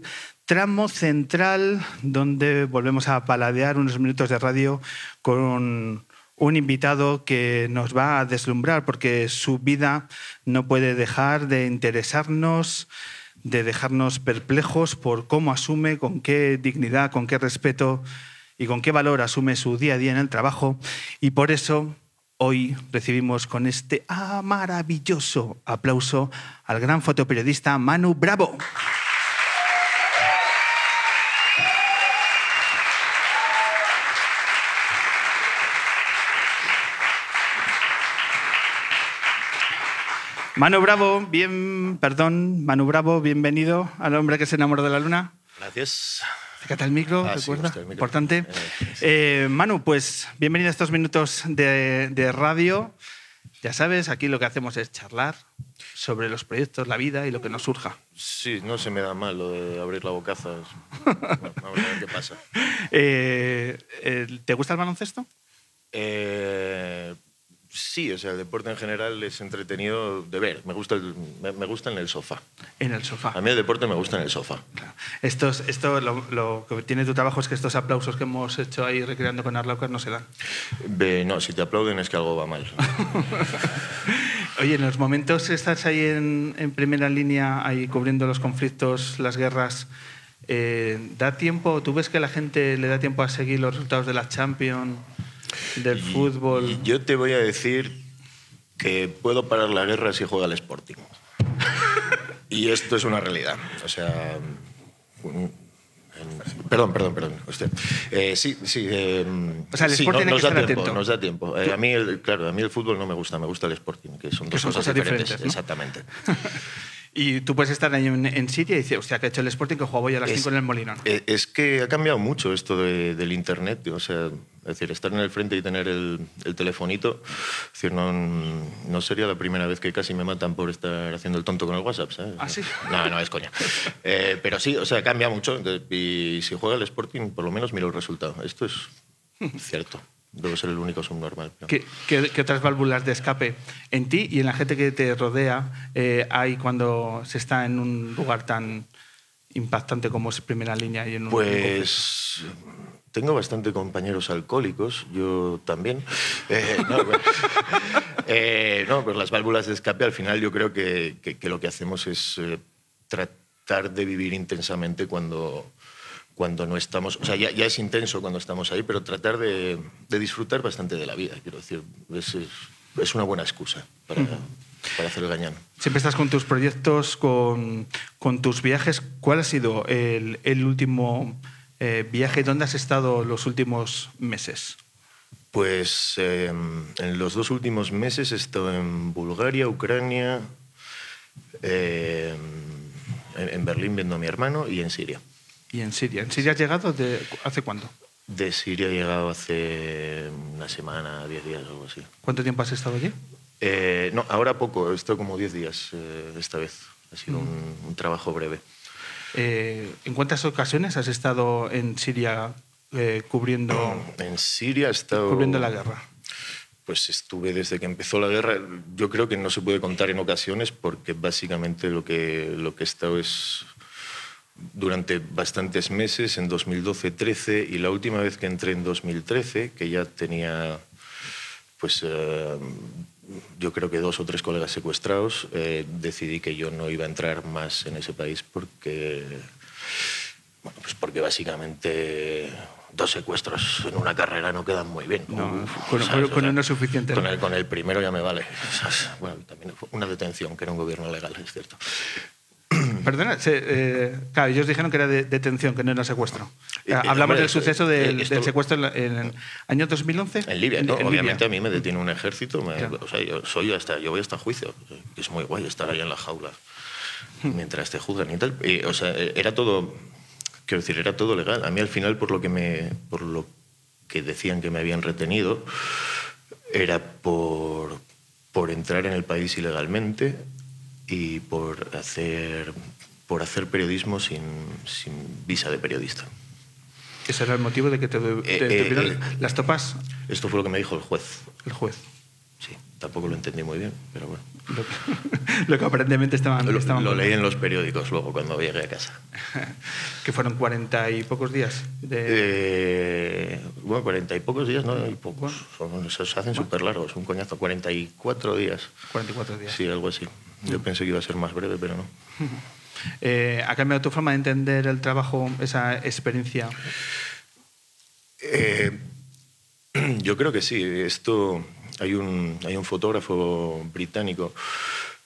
Tramo central donde volvemos a paladear unos minutos de radio con un invitado que nos va a deslumbrar porque su vida no puede dejar de interesarnos, de dejarnos perplejos por cómo asume, con qué dignidad, con qué respeto y con qué valor asume su día a día en el trabajo. Y por eso hoy recibimos con este ah, maravilloso aplauso al gran fotoperiodista Manu Bravo. Manu Bravo, bien, perdón, Manu Bravo, bienvenido al hombre que se enamoró de la luna. Gracias. Acércate al micro, Ah, recuerda, micro. importante. Eh. Eh, Manu, pues bienvenido a estos minutos de, de radio. Ya sabes, aquí lo que hacemos es charlar sobre los proyectos, la vida y lo que nos surja. Sí, no se me da mal lo de abrir la bocaza. Bueno, vamos a ver qué pasa. Eh, eh, ¿Te gusta el baloncesto? Eh, sí, o sea, el deporte en general es entretenido de ver. Me gusta, el- me, me gusta en el sofá. En el sofá. A mí el deporte me gusta en el sofá. Estos, esto, lo, lo que tiene tu trabajo es que estos aplausos que hemos hecho ahí recreando con Arlaucas no se dan. Ve, no, si te aplauden es que algo va mal. Oye, en los momentos que estás ahí en, en primera línea, ahí cubriendo los conflictos, las guerras, eh, ¿da tiempo? ¿Tú ves que la gente le da tiempo a seguir los resultados de la Champions, del fútbol? Y yo te voy a decir que puedo parar la guerra si juega el Sporting. y esto es una realidad. O sea. Perdón, perdón, perdón. Usted. Eh, sí, sí. eh, O sea, el sí, Sporting hay nos da estar tiempo, atento. Nos da tiempo. Eh, a mí, el, claro, a mí el fútbol no me gusta, me gusta el Sporting, que son Que dos son cosas, cosas diferentes. diferentes, ¿no? Exactamente. Y tú puedes estar ahí en, en Siria y decir, hostia, que ha hecho el Sporting que jugaba hoy a las Es- 5 en el Molinón. eh, Es que ha cambiado mucho esto de- del Internet. O sea, es decir, estar en el frente y tener el, el telefonito. Es decir, no, no sería la primera vez que casi me matan por estar haciendo el tonto con el WhatsApp. ¿sabes? ¿Ah, sí? No, no, es coña. Eh, pero sí, o sea, cambia mucho. Y si juega el Sporting, por lo menos miro el resultado. Esto es cierto. Debo ser el único subnormal. pero- ¿Qué, qué, qué otras válvulas de escape en ti y en la gente que te rodea eh, hay cuando se está en un lugar tan impactante como es primera línea y en un Pues tengo bastante compañeros alcohólicos, yo también. Eh, no, bueno, Eh, no, pues las válvulas de escape al final yo creo que, que- que lo que hacemos es eh, tratar de vivir intensamente cuando, cuando no estamos... O sea, ya, ya es intenso cuando estamos ahí, pero tratar de, de disfrutar bastante de la vida, quiero decir. Es, es- es una buena excusa para, para hacer el gañán. Siempre estás con tus proyectos, con, con tus viajes. ¿Cuál ha sido el, el último eh, viaje? ¿Dónde has estado los últimos meses? Pues eh, en los dos últimos meses he estado en Bulgaria, Ucrania, eh, en, en Berlín viendo a mi hermano y en Siria. Y en Siria. ¿En Siria has llegado de, hace cuándo? De Siria he llegado hace una semana, diez días o algo así. ¿Cuánto tiempo has estado allí? Eh, no, ahora poco, he estado como diez días eh, esta vez. Ha sido un, un trabajo breve. Eh, ¿En cuántas ocasiones has estado en Siria eh, cubriendo, En Siria he estado... cubriendo la guerra? Pues estuve desde que empezó la guerra. Yo creo que no se puede contar en ocasiones porque básicamente lo que, lo que he estado es durante bastantes meses, en 2012-13, y la última vez que entré en 2013, que ya tenía, pues eh, yo creo que dos o tres colegas secuestrados, eh, decidí que yo no iba a entrar más en ese país porque, bueno, pues porque básicamente dos secuestros en una carrera no quedan muy bien. No, Uf, con- ¿sabes? con uno es suficiente, Con el, con el primero ya me vale. Bueno, también fue una detención, que era un gobierno legal, es cierto. Perdona, se- eh, claro, ellos dijeron que era de- detención, que no era secuestro. Eh, eh, Hablamos hombre, del suceso del, eh, esto- del secuestro en, en el año 2011. En Libia, ¿no? En Obviamente Libia. a mí me detiene un ejército. me- Claro. o sea, yo, soy hasta, yo voy hasta juicio. es muy guay estar ahí en la jaula mientras te juzgan y tal. Y, o sea, era todo, quiero decir, era todo legal. A mí al final, por lo que, me, por lo que decían que me habían retenido, era por, por entrar en el país ilegalmente y por hacer, por hacer periodismo sin, sin visa de periodista. Ese era el motivo de que te, te- Eh, te eh, eh. las topas Esto fue lo que me dijo el juez. el juez. Sí, tampoco lo entendí muy bien, pero bueno. Lo que, lo que aparentemente estaban... Lo, estaban lo leí en los periódicos luego cuando llegué a casa. Que fueron cuarenta y pocos días. De, Eh, bueno, cuarenta y pocos días, ¿no? Y pocos. Son- se hacen súper largos, un coñazo. 44 días. 44 días. Sí, algo así. Yo pensé que iba a ser más breve, pero no. Eh, ¿Ha cambiado tu forma de entender el trabajo, esa experiencia? Eh, yo creo que sí. Esto hay un, hay un fotógrafo británico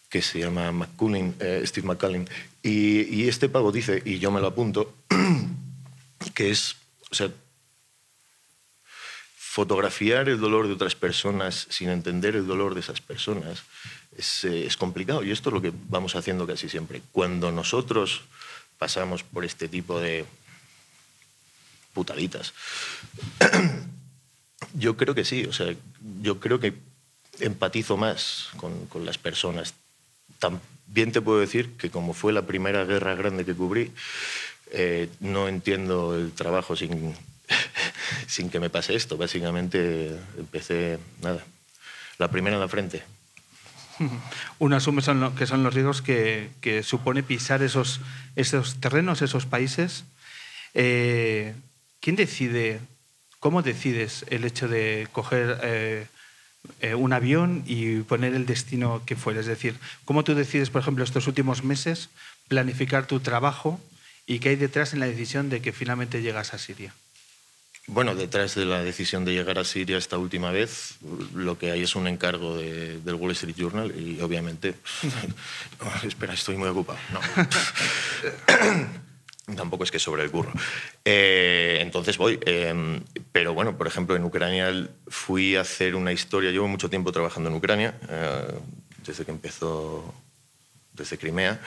que se llama McCullin, eh, Steve McCullin, y, y este pavo dice, y yo me lo apunto, que es, o sea, fotografiar el dolor de otras personas sin entender el dolor de esas personas es, eh, es complicado y esto es lo que vamos haciendo casi siempre. Cuando nosotros pasamos por este tipo de putaditas, yo creo que sí, o sea, yo creo que empatizo más con, con las personas. También te puedo decir que como fue la primera guerra grande que cubrí, eh, no entiendo el trabajo sin, sin que me pase esto. Básicamente empecé, nada, la primera en la frente. Uno asume son lo- que son los riesgos que, supone pisar esos, esos terrenos, esos países. Eh, ¿Quién decide, cómo decides el hecho de coger eh, eh, un avión y poner el destino que fuera? Es decir, ¿cómo tú decides, por ejemplo, estos últimos meses planificar tu trabajo y qué hay detrás en la decisión de que finalmente llegas a Siria? Bueno, detrás de la decisión de llegar a Siria esta última vez, lo que hay es un encargo de- del Wall Street Journal y obviamente... Espera, estoy muy ocupado. No. Tampoco es que sobre el curro. Eh, entonces voy. eh, pero bueno, por ejemplo, en Ucrania fui a hacer una historia. Llevo mucho tiempo trabajando en Ucrania, eh, desde que empezó, desde Crimea.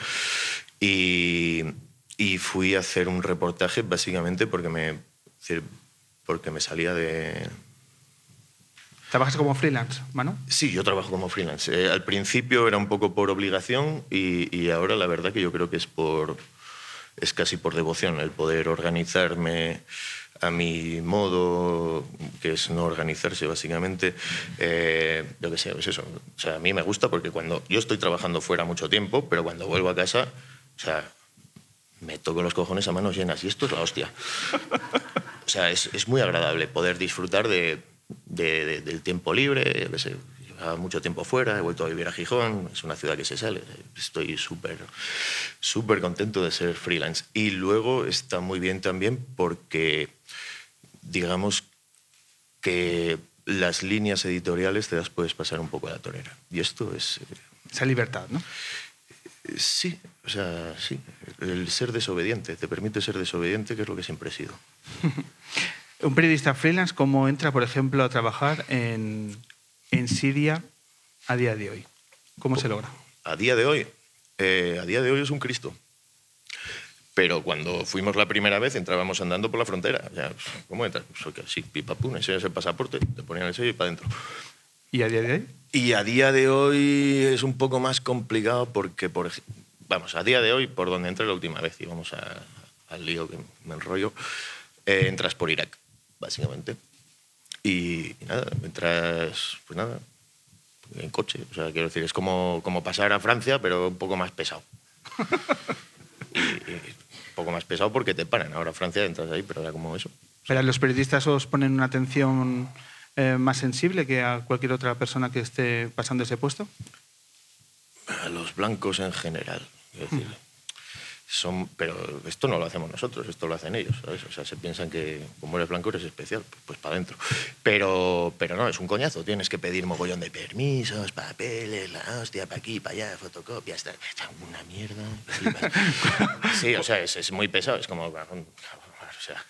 Y, y fui a hacer un reportaje básicamente porque me, porque me salía de, ¿Trabajas como freelance, Manu? Sí, yo trabajo como freelance. Eh, al principio era un poco por obligación y, y ahora la verdad que yo creo que es por es casi por devoción el poder organizarme a mi modo, que es no organizarse básicamente. Eh, yo qué sé, es eso. O sea, a mí me gusta porque cuando yo estoy trabajando fuera mucho tiempo, pero cuando vuelvo a casa, o sea, me toco los cojones a manos llenas y esto es la hostia. O sea, es, es muy agradable poder disfrutar de, de- de- del tiempo libre. Llevaba mucho tiempo fuera, he vuelto a vivir a Gijón, es una ciudad que se sale. Estoy súper súper contento de ser freelance. Y luego está muy bien también porque, digamos, que las líneas editoriales te las puedes pasar un poco a la torera. Y esto es... eh, Esa libertad, ¿no? Sí, o sea, sí. El ser desobediente, te permite ser desobediente, que es lo que siempre he sido. Un periodista freelance, ¿cómo entra, por ejemplo, a trabajar en, en Siria a día de hoy? ¿Cómo se logra? A día de hoy, eh, a día de hoy es un Cristo. Pero cuando fuimos la primera vez entrábamos andando por la frontera. O sea, pues, ¿Cómo entras? Pues, ok, sí, pipapum, enseñas el pasaporte, te ponían el sello y para adentro. ¿Y a día de hoy? Y a día de hoy es un poco más complicado porque, por, vamos, a día de hoy, por donde entré la última vez, y vamos a- al lío que me enrollo, eh, entras por Irak, básicamente. Y, y nada, entras, pues nada, en coche. O sea, quiero decir, es como, como pasar a Francia, pero un poco más pesado. y, y un poco más pesado porque te paran. Ahora Francia entras ahí, pero era como eso. Pero los periodistas os ponen una atención eh, más sensible que a cualquier otra persona que esté pasando ese puesto. a los blancos en general. decir. Son, pero esto no lo hacemos nosotros, esto lo hacen ellos. ¿sabes? O sea, se piensan que como eres blanco eres especial, pues, pues para adentro. Pero, pero no, es un coñazo. Tienes que pedir mogollón de permisos, papeles, la hostia, para aquí, para allá, fotocopias, tal. una mierda. Sí, o sea, es, es muy pesado. Es como, o sea,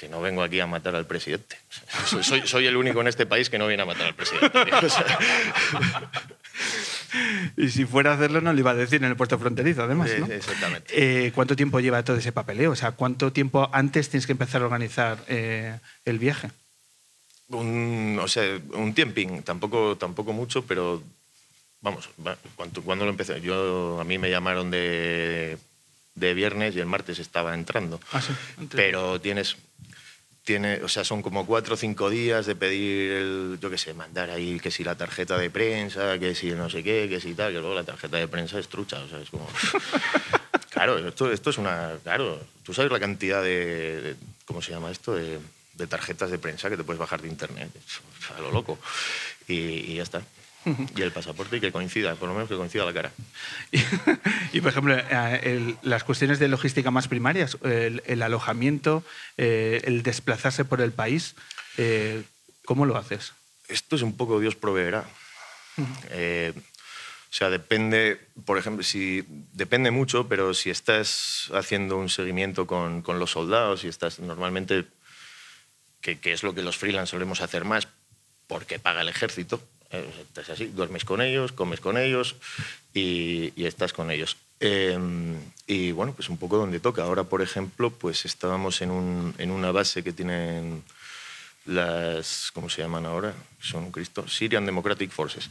que no vengo aquí a matar al presidente. Soy- soy, soy el único en este país que no viene a matar al presidente. tío. O sea, Y si fuera a hacerlo, no lo iba a decir en el puerto fronterizo, además. ¿no? Exactamente. Eh, ¿Cuánto tiempo lleva todo ese papeleo? O sea, ¿cuánto tiempo antes tienes que empezar a organizar eh, el viaje? Un, o sea, un tiemping, tampoco, tampoco mucho, pero vamos, va, cuando, cuando lo empecé, yo a mí me llamaron de, de viernes y el martes estaba entrando. Ah, sí, Pero tienes, tiene, o sea, son como cuatro o cinco días de pedir, el, yo qué sé, mandar ahí que si la tarjeta de prensa, que si no sé qué, que si tal, que luego la tarjeta de prensa es trucha, o sea, es como... Claro, esto, esto es una. Claro, tú sabes la cantidad de. de- ¿Cómo se llama esto? De, de tarjetas de prensa que te puedes bajar de internet. A lo loco. Y, y ya está. Y el pasaporte y que coincida, por lo menos que coincida la cara. Y, y, por ejemplo, eh, el- las cuestiones de logística más primarias, el, el alojamiento, eh, el desplazarse por el país, eh, ¿cómo lo haces? Esto es un poco Dios proveerá. Eh, o sea, depende, por ejemplo, si depende mucho, pero si estás haciendo un seguimiento con, con los soldados y estás normalmente, que, que es lo que los freelance solemos hacer más, porque paga el ejército, estás así, duermes con ellos, comes con ellos y, y estás con ellos. Eh, y bueno, pues un poco donde toca. Ahora, por ejemplo, pues estábamos en, un- en una base que tienen las, ¿cómo se llaman ahora? Son un Cristo, Syrian Democratic Forces.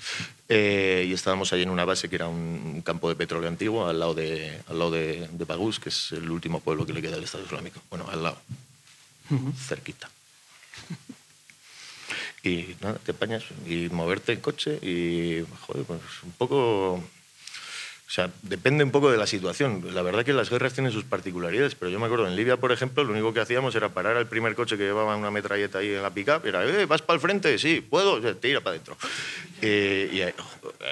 Eh, y estábamos ahí en una base que era un, campo de petróleo antiguo al lado de, al lado de, de Bagús, que es el último pueblo que le queda al Estado Islámico. Bueno, al lado, cerquita. Y nada, te apañas y moverte en coche y, joder, pues un poco... O sea, depende un poco de la situación. La verdad que las guerras tienen sus particularidades, pero yo me acuerdo en Libia, por ejemplo, lo único que hacíamos era parar al primer coche que llevaba una metralleta ahí en la pick-up, era, eh, ¿vas para el frente? Sí, ¿puedo? O sea, tira para adentro. Eh, y eh,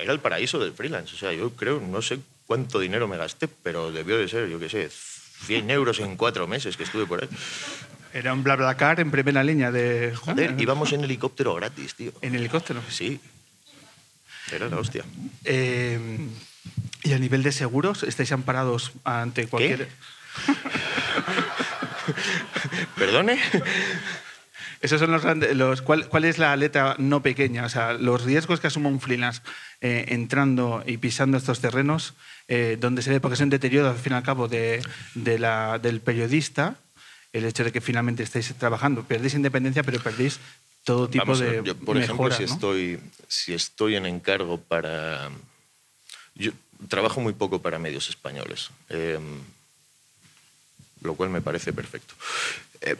era el paraíso del freelance. O sea, yo creo, no sé cuánto dinero me gasté, pero debió de ser, yo qué sé, 100 euros en cuatro meses que estuve por ahí. Era un BlaBlaCar en primera línea de... Joder, íbamos en helicóptero gratis, tío. En helicóptero. Sí. Era la hostia. Eh, y a nivel de seguros, ¿estáis amparados ante cualquier...? ¿Perdone? Esos son los grandes. Los, ¿cuál, cuál es la letra no pequeña? O sea, los riesgos que asuma un freelance eh, entrando y pisando estos terrenos, eh, donde se ve, porque es un deterioro, al fin y al cabo, de, de la, del periodista, el hecho de que finalmente estéis trabajando. Perdéis independencia, pero perdéis todo tipo Vamos de yo, por ejemplo, si, ¿no? estoy, si estoy en encargo para... Yo trabajo muy poco para medios españoles, eh, lo cual me parece perfecto. Eh,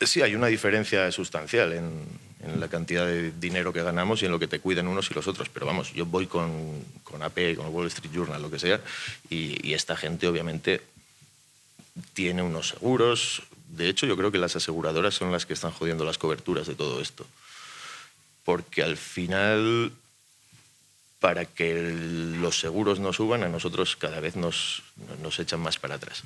sí, hay una diferencia sustancial en, en la cantidad de dinero que ganamos y en lo que te cuidan unos y los otros, pero vamos, yo voy con, con AP, con Wall Street Journal, lo que sea, y, esta gente obviamente tiene unos seguros. De hecho, yo creo que las aseguradoras son las que están jodiendo las coberturas de todo esto. Porque al final, para que los seguros no suban, a nosotros cada vez nos, nos echan más para atrás.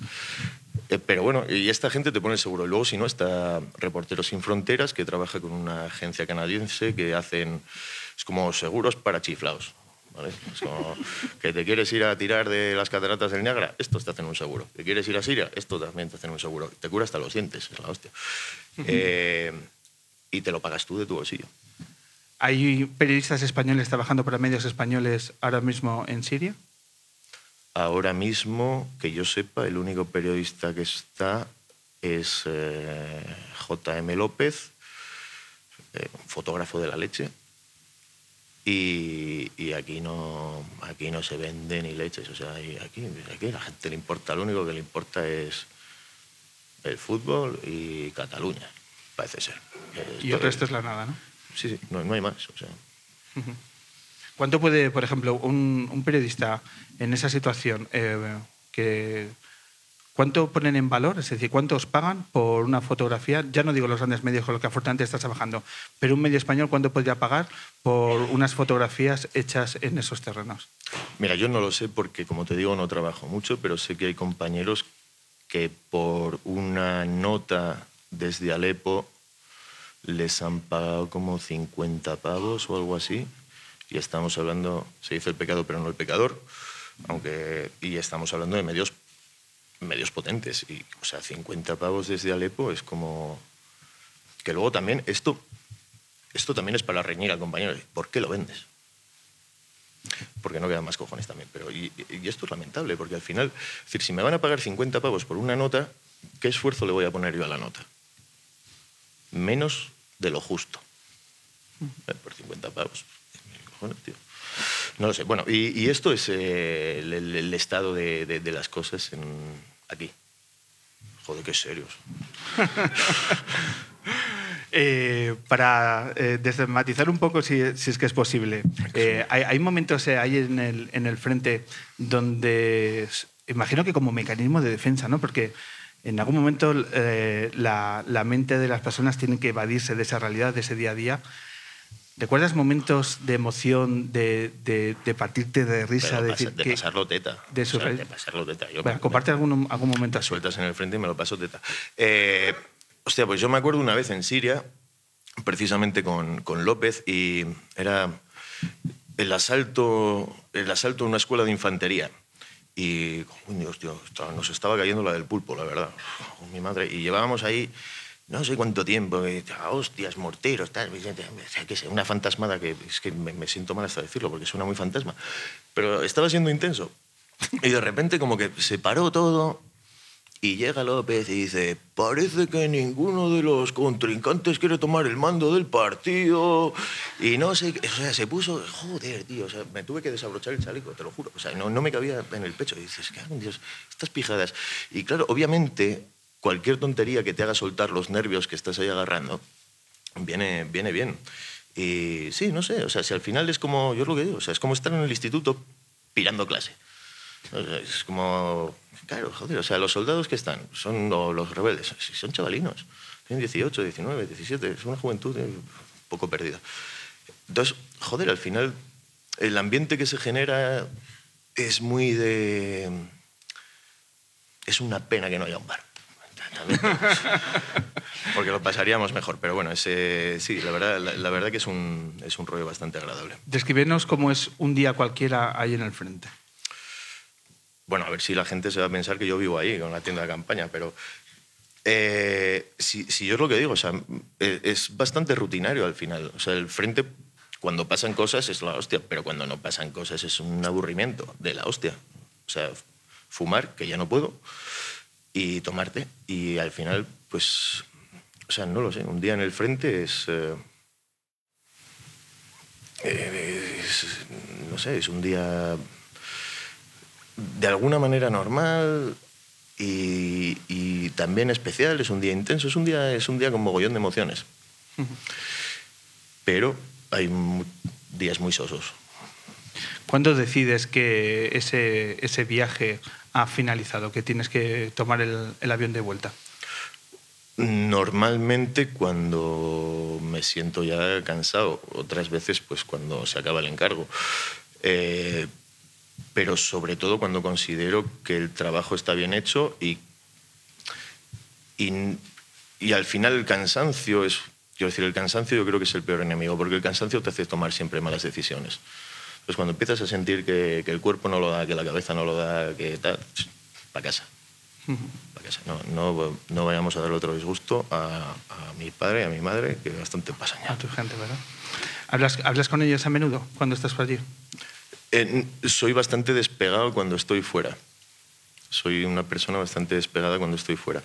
Eh, Pero bueno, y esta gente te pone el seguro. Luego, si no, está Reporteros Sin Fronteras, que trabaja con una agencia canadiense que hacen. Es como seguros para chiflaos. ¿vale? Es como que te quieres ir a tirar de las cataratas del Niágara, estos te hacen un seguro. Que quieres ir a Siria, estos también te hacen un seguro. Te cura hasta los dientes, es la hostia. Eh, y te lo pagas tú de tu bolsillo. ¿Hay periodistas españoles trabajando para medios españoles ahora mismo en Siria? Ahora mismo, que yo sepa, el único periodista que está es eh, J.M. López, eh, un fotógrafo de la leche. Y, y aquí, no, aquí no se vende ni leches. O sea, aquí, aquí a la gente le importa, lo único que le importa es el fútbol y Cataluña, parece ser. Y el resto es la nada, ¿no? Sí, sí, no, no hay más. O sea, ¿Cuánto puede, por ejemplo, un, periodista en esa situación, eh, que, cuánto ponen en valor? Es decir, ¿cuánto os pagan por una fotografía? Ya no digo los grandes medios con los que afortunadamente estás trabajando, pero un medio español, ¿cuánto podría pagar por unas fotografías hechas en esos terrenos? Mira, yo no lo sé porque, como te digo, no trabajo mucho, pero sé que hay compañeros que por una nota desde Alepo les han pagado como 50 pavos o algo así. Y estamos hablando, se dice el pecado, pero no el pecador, aunque, y estamos hablando de medios, medios potentes. Y, o sea, 50 pavos desde Alepo es como... Que luego también, esto, esto también es para reñir al compañero. ¿Por qué lo vendes? porque no quedan más cojones también. Pero, y, y esto es lamentable, porque al final, es decir, si me van a pagar 50 pavos por una nota, ¿qué esfuerzo le voy a poner yo a la nota? Menos de lo justo. Eh, Por 50 pavos. Cojones, tío. No lo sé. Bueno, y, y esto es eh, el, estado de, de- de las cosas en, aquí. Joder, qué serios. Eh, para eh, desmatizar un poco, si, si es que es posible, eh, hay, hay momentos eh, ahí en el, en el frente donde, imagino que como mecanismo de defensa, ¿no? Porque en algún momento la, la mente de las personas tiene que evadirse de esa realidad, de ese día a día. ¿Recuerdas momentos de emoción, de, de- de partirte de risa? Pero de decir de que- pasarlo teta. de O sea, de pasarlo teta. Yo me- comparte algún, algún momento me así. sueltas en el frente y me lo paso teta. Eh, hostia, pues yo me acuerdo una vez en Siria, precisamente con, con López, y era el asalto, el asalto a una escuela de infantería. Y, coño, hostia, nos estaba cayendo la del pulpo, la verdad. Con mi madre. Y llevábamos ahí no sé cuánto tiempo, ah, hostias, morteros, tal. o sea, qué sé, una fantasmada que es que me, me siento mal hasta decirlo porque suena muy fantasma. Pero estaba siendo intenso. Y de repente como que se paró todo y llega López y dice, parece que ninguno de los contrincantes quiere tomar el mando del partido. Y no sé, qué". o sea, se puso, joder, tío, o sea, me tuve que desabrochar el chaleco, te lo juro. O sea, no, no me cabía en el pecho. Y dices, qué Dios, estas pijadas. Y claro, obviamente, cualquier tontería que te haga soltar los nervios que estás ahí agarrando, viene, viene bien. Y sí, no sé, o sea, si al final es como, yo es lo que digo, o sea, es como estar en el instituto pirando clase. O sea, Es como, claro, joder, o sea, los soldados que están son lo- los rebeldes, son chavalinos, tienen 18, 19, 17, es una juventud eh, un poco perdida. Entonces, joder, al final el ambiente que se genera es muy de... Es una pena que no haya un bar. Porque lo pasaríamos mejor, pero bueno, ese, sí, la verdad, la, la verdad que es un, es un rollo bastante agradable. Descríbenos cómo es un día cualquiera ahí en el frente. Bueno, a ver si la gente se va a pensar que yo vivo ahí con la tienda de campaña, pero eh, si, si yo es lo que digo, o sea, eh, es bastante rutinario al final. O sea, el frente, cuando pasan cosas es la hostia, pero cuando no pasan cosas es un aburrimiento de la hostia. O sea, fumar, que ya no puedo, y tomarte. Y al final, pues, o sea, no lo sé, un día en el frente es... eh, es, no sé, es un día de alguna manera normal y, y también especial, es un día intenso, es un día, es un día con mogollón de emociones. Pero hay días muy sosos. ¿Cuándo decides que ese, ese viaje ha finalizado, que tienes que tomar el, avión de vuelta? Normalmente cuando me siento ya cansado, otras veces pues cuando se acaba el encargo. Eh, pero sobre todo cuando considero que el trabajo está bien hecho y, y, y al final el cansancio es, quiero decir, el cansancio yo creo que es el peor enemigo, porque el cansancio te hace tomar siempre malas decisiones. Entonces cuando empiezas a sentir que, que el cuerpo no lo da, que la cabeza no lo da, que tal, para casa. Pa' casa. No, no, no vayamos a dar otro disgusto a, a mi padre y a mi madre, que bastante pasan ya. A tu gente, ¿verdad? ¿Hablas, ¿Hablas con ellos a menudo cuando estás por allí? Eh, soy bastante despegado cuando estoy fuera. Soy una persona bastante despegada cuando estoy fuera.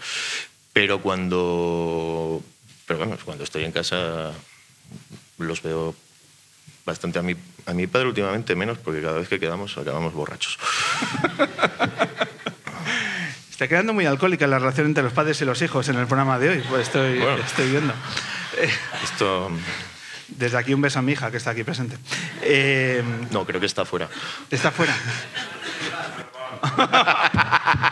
Pero cuando, pero bueno, cuando estoy en casa los veo bastante. A mi, a mi padre últimamente menos, porque cada vez que quedamos acabamos borrachos. Está quedando muy alcohólica la relación entre los padres y los hijos en el programa de hoy, pues estoy, Bueno. estoy viendo. Esto desde aquí un beso a mi hija que está aquí presente. Eh, no, creo que está fuera. está fuera.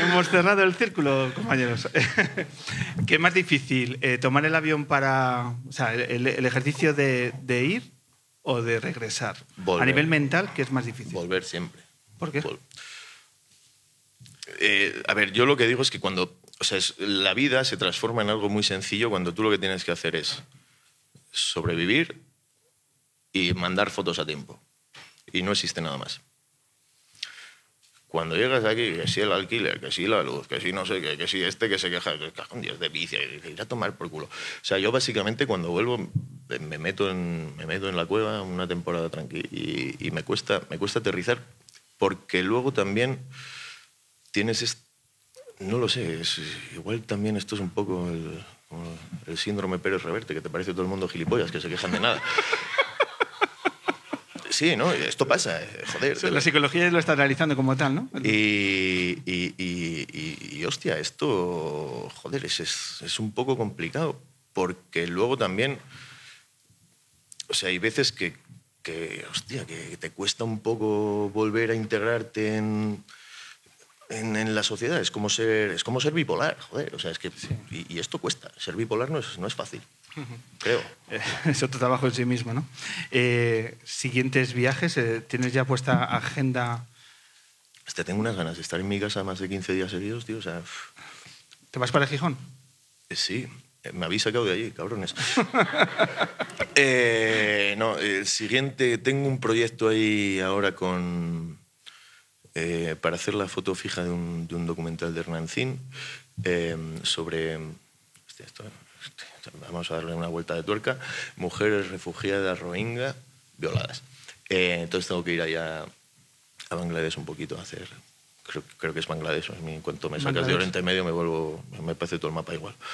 Hemos cerrado el círculo, compañeros. ¿Qué es más difícil? eh, ¿Tomar el avión para. O sea, el, el ejercicio de, de ir o de regresar? Volver. A nivel mental, ¿qué es más difícil? Volver siempre. ¿Por qué? Vol- Eh, a ver, yo lo que digo es que cuando. O sea, es- la vida se transforma en algo muy sencillo cuando tú lo que tienes que hacer es sobrevivir y mandar fotos a tiempo. Y no existe nada más. Cuando llegas aquí, que si el alquiler, que si la luz, que si no sé qué, que si este que se queja, que cajón Dios de vicia, que ir a tomar por culo. O sea, yo básicamente cuando vuelvo eh, me meto en, me meto en la cueva una temporada tranquila y, me, cuesta, me cuesta aterrizar porque luego también tienes... est- no lo sé, es- igual también esto es un poco el, el síndrome Pérez Reverte, que te parece todo el mundo gilipollas, que se quejan de nada. Sí, ¿no? Esto pasa, eh, joder. de La psicología lo está analizando como tal, ¿no? y, y, y- y- hostia, esto, joder, es, es, es un poco complicado, porque luego también, o sea, hay veces que, que, hostia, que te cuesta un poco volver a integrarte en... en, en la sociedad. Es como ser, es como ser bipolar, joder. O sea, es que, y, y esto cuesta. Ser bipolar no es, no es fácil, creo. Eh, es otro trabajo en sí mismo, ¿no? Eh, siguientes viajes, eh, ¿tienes ya puesta agenda? Hasta tengo unas ganas de estar en mi casa más de 15 días seguidos, tío. O sea, uf, ¿Te vas para Gijón? eh, sí, me habéis sacado de allí, cabrones. Eh, no, el siguiente, tengo un proyecto ahí ahora con... eh, para hacer la foto fija de un, de un documental de Hernancín sobre... hostia, esto- esto- vamos a darle una vuelta de tuerca. Mujeres refugiadas rohingya violadas. Eh, entonces tengo que ir allá a Bangladesh un poquito a hacer... Creo, creo que es Bangladesh. En cuanto me sacas de. Oriente Medio me vuelvo... Me parece todo el mapa igual.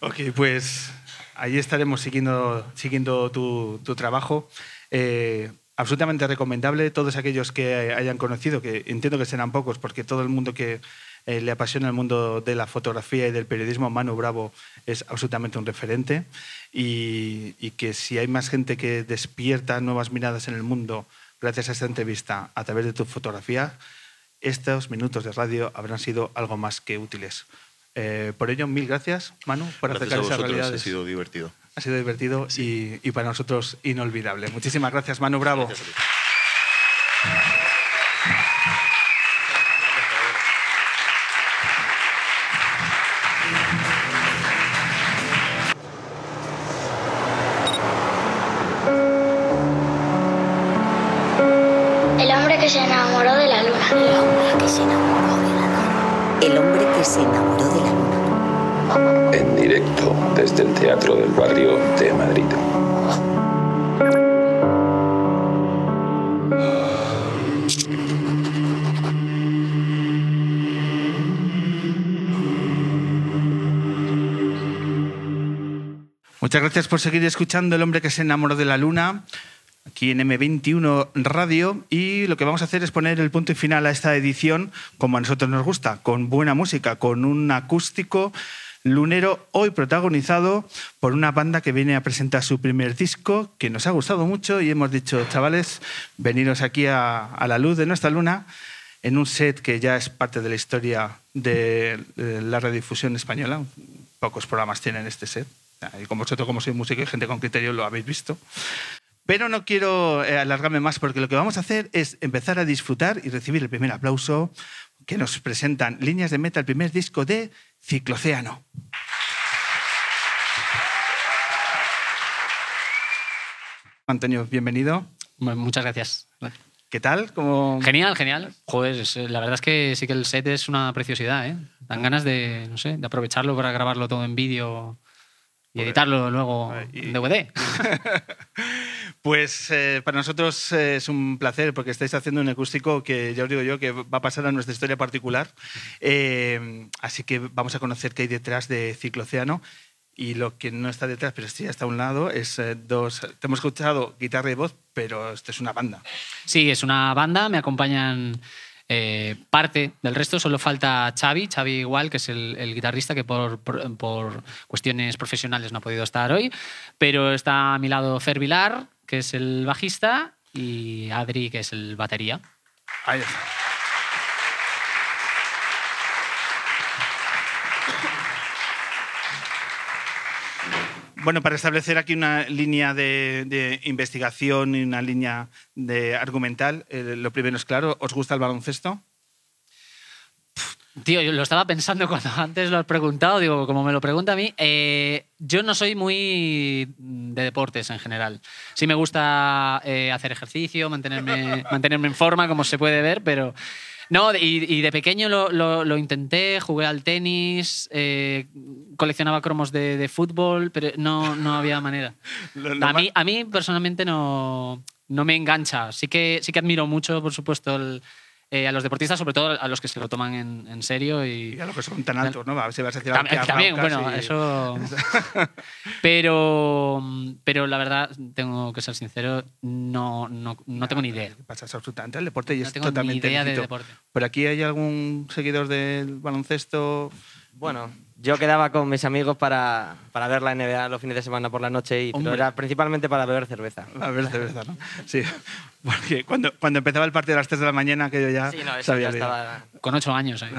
Ok, pues ahí estaremos siguiendo, siguiendo tu, tu trabajo. Eh, absolutamente recomendable. Todos aquellos que hayan conocido, que entiendo que serán pocos, porque todo el mundo que eh, le apasiona el mundo de la fotografía y del periodismo, Manu Bravo es absolutamente un referente. Y, y que si hay más gente que despierta nuevas miradas en el mundo gracias a esta entrevista a través de tu fotografía, estos minutos de radio habrán sido algo más que útiles. Eh, por ello, mil gracias, Manu, por Gracias acercar a esas vosotros, ha realidades. sido divertido. Ha sido divertido y, y para nosotros inolvidable. Muchísimas gracias, Manu Bravo. Gracias gracias por seguir escuchando El hombre que se enamoró de la luna, aquí en M21 Radio. Y lo que vamos a hacer es poner el punto y final a esta edición, como a nosotros nos gusta, con buena música, con un acústico lunero, hoy protagonizado por una banda que viene a presentar su primer disco, que nos ha gustado mucho y hemos dicho, chavales, veniros aquí a, la luz de nuestra luna en un set que ya es parte de la historia de la radiodifusión española. Pocos programas tienen este set. Y como vosotros, como sois músico y gente con criterio, lo habéis visto. Pero no quiero eh, alargarme más porque lo que vamos a hacer es empezar a disfrutar y recibir el primer aplauso que nos presentan Líneas de Meta, el primer disco de Ciclocéano. Antonio, bienvenido. Muchas gracias. ¿Qué tal? ¿Cómo... Genial, genial. Joder, la verdad es que sí que el set es una preciosidad, ¿eh? Dan ganas de, no sé, de aprovecharlo para grabarlo todo en vídeo y editarlo luego en DVD. Pues eh, para nosotros eh, es un placer porque estáis haciendo un acústico que ya os digo yo que va a pasar a nuestra historia particular. Eh, así que vamos a conocer qué hay detrás de Ciclocéano. Y lo que no está detrás, pero sí está a un lado, es eh, dos. Te hemos escuchado guitarra y voz, pero esto es una banda. Sí, es una banda, me acompañan eh, parte del resto, solo falta Xavi, Xavi igual, que es el, guitarrista que por, por- por cuestiones profesionales no ha podido estar hoy, pero está a mi lado Fer Vilar, que es el bajista, y Adri, que es el batería. Ahí está. Bueno, para establecer aquí una línea de, investigación y una línea de argumental, eh, lo primero es claro, ¿os gusta el baloncesto? Tío, yo lo estaba pensando cuando antes lo has preguntado, digo, como me lo pregunta a mí, eh, yo no soy muy de deportes en general. Sí me gusta eh, hacer ejercicio, mantenerme, mantenerme en forma, como se puede ver, pero... No, y, y de pequeño lo, lo- lo intenté, jugué al tenis, eh, coleccionaba cromos de, de fútbol, pero no, no había manera. Lo- A mí, a mí personalmente no, no me engancha. Sí que, sí que admiro mucho, por supuesto, el- eh, a los deportistas, sobre todo a los que se lo toman en, en serio. Y, Y a los que son tan altos, ¿no? A ver si vas a decir Tam- algo que también, bueno, y- eso. pero, pero la verdad, tengo que ser sincero, no, no, no tengo ni idea. ¿Qué pasa? Absolutamente el deporte y No es tengo ni totalmente idea de lícito. deporte. ¿Por aquí hay algún seguidor del baloncesto? Bueno, Yo quedaba con mis amigos para, para ver la NBA los fines de semana por la noche, y, pero era principalmente para beber cerveza. A ver, de verdad, ¿no? Sí, porque cuando, cuando empezaba el partido a las 3 de la mañana, que yo ya Sí, no, sabía ya estaba... Con ocho años. ¿eh?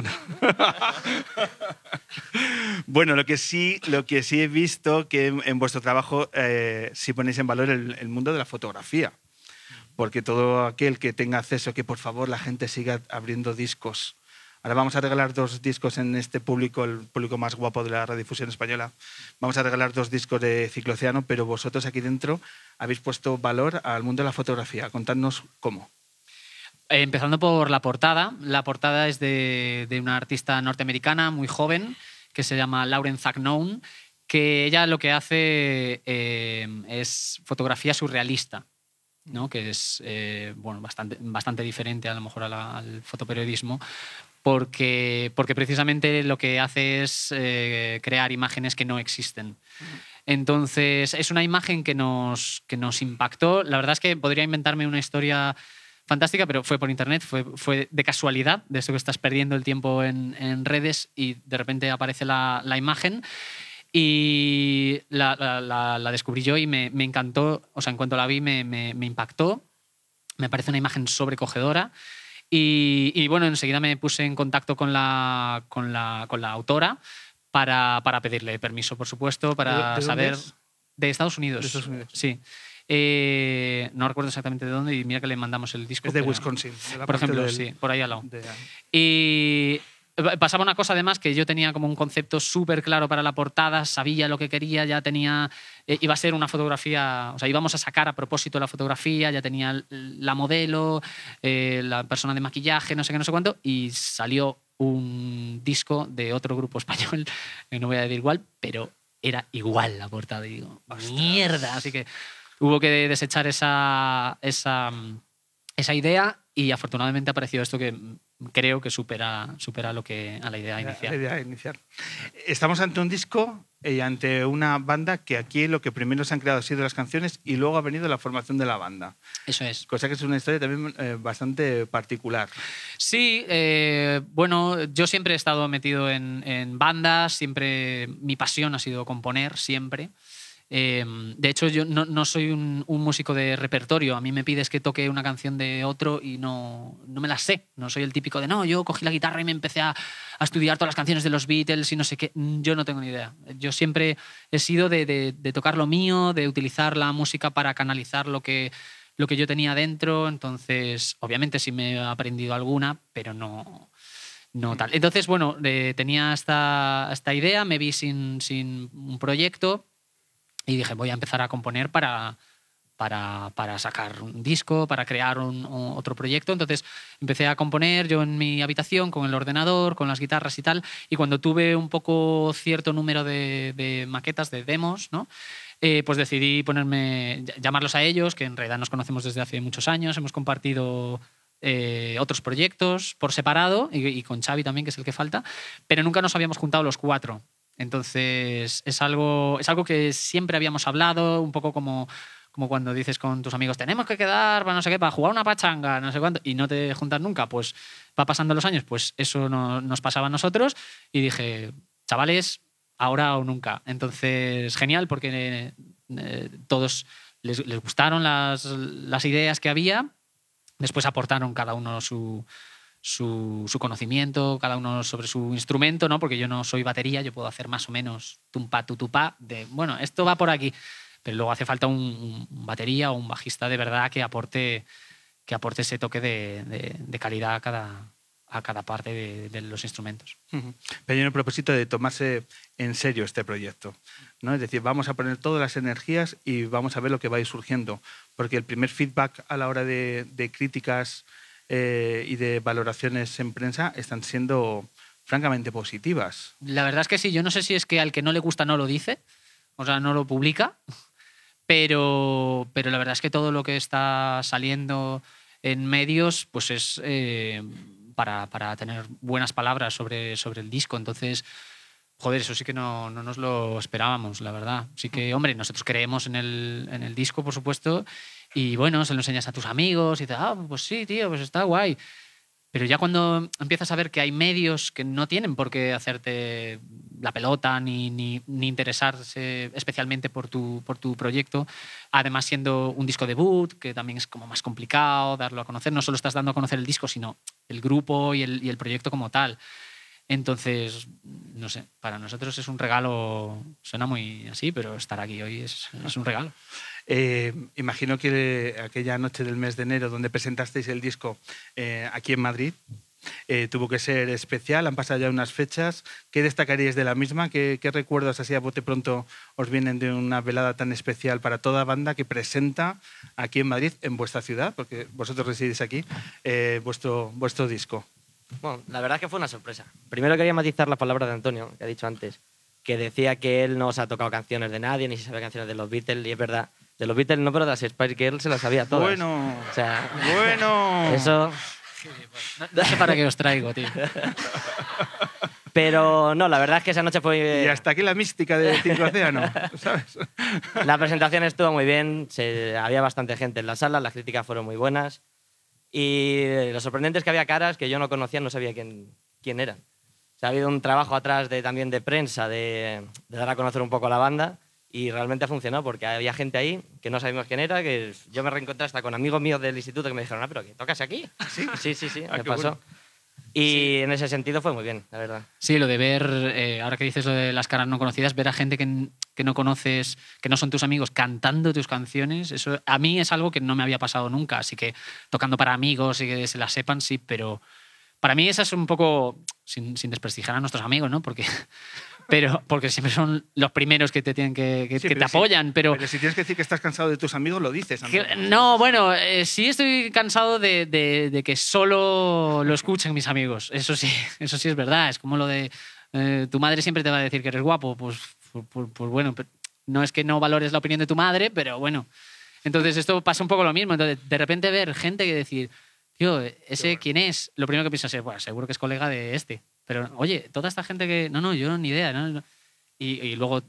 Bueno, lo que sí, lo que sí he visto que en, en vuestro trabajo eh, sí ponéis en valor el, el mundo de la fotografía. Porque todo aquel que tenga acceso, que por favor la gente siga abriendo discos. Ahora vamos a regalar dos discos en este público, el público más guapo de la radiodifusión española. Vamos a regalar dos discos de Cicloceano, pero vosotros aquí dentro habéis puesto valor al mundo de la fotografía. Contadnos cómo. Eh, Empezando por la portada. La portada es de, de una artista norteamericana muy joven que se llama Lauren Zagnown, que ella lo que hace eh, es fotografía surrealista, ¿no? que es eh, bueno, bastante, bastante diferente a lo mejor a la- al fotoperiodismo, porque, porque precisamente lo que hace es eh, crear imágenes que no existen. Entonces, es una imagen que nos, que nos impactó. La verdad es que podría inventarme una historia fantástica, pero fue por internet, fue, fue de casualidad, de eso que estás perdiendo el tiempo en, en redes y de repente aparece la, la imagen. Y la- la- la descubrí yo y me, me encantó, o sea, en cuanto la vi me, me- me impactó, me parece una imagen sobrecogedora. Y, y, bueno, enseguida me puse en contacto con la, con la, con la autora para, para pedirle permiso, por supuesto, ¿De- para de saber... es? De Estados Unidos. De Estados Unidos. Sí. Eh, no recuerdo exactamente de dónde y mira que le mandamos el disco. Es de Wisconsin. de la Por ejemplo, del- sí, por ahí al lado. de- Y pasaba una cosa además que yo tenía como un concepto súper claro para la portada, sabía lo que quería, ya tenía, eh, iba a ser una fotografía, o sea, íbamos a sacar a propósito la fotografía, ya tenía la modelo, eh, la persona de maquillaje, no sé qué, no sé cuánto, y salió un disco de otro grupo español, que no voy a decir igual, pero era igual la portada. Y digo, mierda. Así que hubo que desechar esa, esa, esa idea y afortunadamente apareció esto que creo que supera, supera lo que a la idea La inicial. idea inicial. Estamos ante un disco y ante una banda que aquí lo que primero se han creado ha sido las canciones y luego ha venido la formación de la banda. Eso es. Cosa que es una historia también eh, bastante particular. Sí, eh, bueno, yo siempre he estado metido en, en bandas, siempre mi pasión ha sido componer, siempre. Eh, de hecho, yo no, no soy un, un músico de repertorio. A mí me pides que toque una canción de otro y no, no me la sé. No soy el típico de, no, yo cogí la guitarra y me empecé a, a estudiar todas las canciones de los Beatles y no sé qué. Mm, Yo no tengo ni idea. Yo siempre he sido de, de- de tocar lo mío, de utilizar la música para canalizar lo que, lo que yo tenía dentro. Entonces, obviamente sí me he aprendido alguna, pero no, no tal. Entonces, bueno, eh, tenía esta, esta idea, me vi sin, sin un proyecto y dije, voy a empezar a componer para, para, para sacar un disco, para crear un, o- otro proyecto. Entonces empecé a componer yo en mi habitación con el ordenador, con las guitarras y tal. Y cuando tuve un poco cierto número de, de maquetas, de demos, ¿no? Eh, pues decidí ponerme, ll- llamarlos a ellos, que en realidad nos conocemos desde hace muchos años, hemos compartido eh, otros proyectos por separado y, y con Xavi también, que es el que falta, pero nunca nos habíamos juntado los cuatro. Entonces es algo, es algo que siempre habíamos hablado, un poco como, como cuando dices con tus amigos, tenemos que quedar para no sé qué, para jugar una pachanga, no sé cuánto, y no te juntas nunca, pues va pasando los años, pues eso no- nos pasaba a nosotros y dije, chavales, ahora o nunca. Entonces, genial, porque eh, todos les, les gustaron las, las ideas que había, después aportaron cada uno su, su, conocimiento, cada uno sobre su instrumento, ¿no? Porque yo no soy batería, yo puedo hacer más o menos tumpa, tutupá, de, bueno, esto va por aquí, pero luego hace falta un, batería o un bajista de verdad que aporte, que aporte ese toque de, calidad a cada, a cada parte de, los instrumentos. Ujú. Pero hay un propósito de tomarse en serio este proyecto. ¿no? Es decir, vamos a poner todas las energías y vamos a ver lo que va a ir surgiendo. Porque el primer feedback a la hora de críticas eh, y de valoraciones en prensa están siendo francamente positivas. La verdad es que sí, yo no sé si es que al que no le gusta no lo dice, o sea, no lo publica, pero, pero la verdad es que todo lo que está saliendo en medios pues es eh, para, para tener buenas palabras sobre, sobre el disco. Entonces, joder, eso sí que no, no nos lo esperábamos, la verdad. Sí que, hombre, nosotros creemos en el, en el disco, por supuesto, y bueno, se lo enseñas a tus amigos y te, ah, pues sí, tío, pues está guay. Pero ya cuando empiezas a ver que hay medios que no tienen por qué hacerte la pelota ni, ni- ni interesarse especialmente por tu, por tu proyecto, además siendo un disco debut, que también es como más complicado darlo a conocer, no solo estás dando a conocer el disco, sino el grupo y el, y el proyecto como tal. Entonces, no sé, para nosotros es un regalo, suena muy así, pero estar aquí hoy es, es un regalo. Eh, imagino que aquella noche del mes de enero donde presentasteis el disco eh, aquí en Madrid eh, tuvo que ser especial, han pasado ya unas fechas. ¿Qué destacaríais de la misma? ¿Qué, qué recuerdos así a bote pronto os vienen de una velada tan especial para toda banda que presenta aquí en Madrid, en vuestra ciudad, porque vosotros residís aquí, eh, vuestro, vuestro disco? Bueno, la verdad es que fue una sorpresa. Primero quería matizar la palabra de Antonio, que ha dicho antes, que decía que él no se ha tocado canciones de nadie, ni se sabe canciones de los Beatles, y es verdad. De los Beatles no, pero de las Spice Girls se las sabía todas. Bueno, O sea, bueno. eso... No, no sé para qué os traigo, tío. Pero no, la verdad es que esa noche fue... Y hasta aquí la mística de Cinco Océano, ¿sabes? La presentación estuvo muy bien, se- había bastante gente en la sala, las críticas fueron muy buenas. Y lo sorprendente es que había caras que yo no conocía, no sabía quién, quién eran. O sea, ha habido un trabajo atrás de, también de prensa, de, de dar a conocer un poco a la banda, y realmente ha funcionado porque había gente ahí que no sabíamos quién era, que yo me reencontré hasta con amigos míos del instituto que me dijeron, ah, pero que tocas aquí. Sí, sí, sí, sí Ah, me qué pasó. bueno. Y en ese sentido fue muy bien, la verdad. Sí, lo de ver, eh, ahora que dices lo de las caras no conocidas, ver a gente que, que no conoces, que no son tus amigos, cantando tus canciones, eso a mí es algo que no me había pasado nunca. Así que tocando para amigos y que se las sepan, sí, pero para mí esa es un poco, sin, sin desprestigiar a nuestros amigos, ¿no? Porque, pero, porque siempre son los primeros que te, tienen que, que- Sí, que te apoyan, pero... Pero si tienes que decir que estás cansado de tus amigos, lo dices. Que- no, bueno, eh, sí estoy cansado de, de- de que solo lo escuchen mis amigos. Eso sí, eso sí es verdad. Es como lo de eh, tu madre siempre te va a decir que eres guapo. Pues, pues, pues- pues bueno, pero no es que no valores la opinión de tu madre, pero bueno. Entonces esto pasa un poco lo mismo. Entonces, de repente ver gente que decir, tío, ese quién es, lo primero que piensas es, bueno, seguro que es colega de este. Pero, oye, toda esta gente que, no, no, yo ni idea. ¿no? Y, luego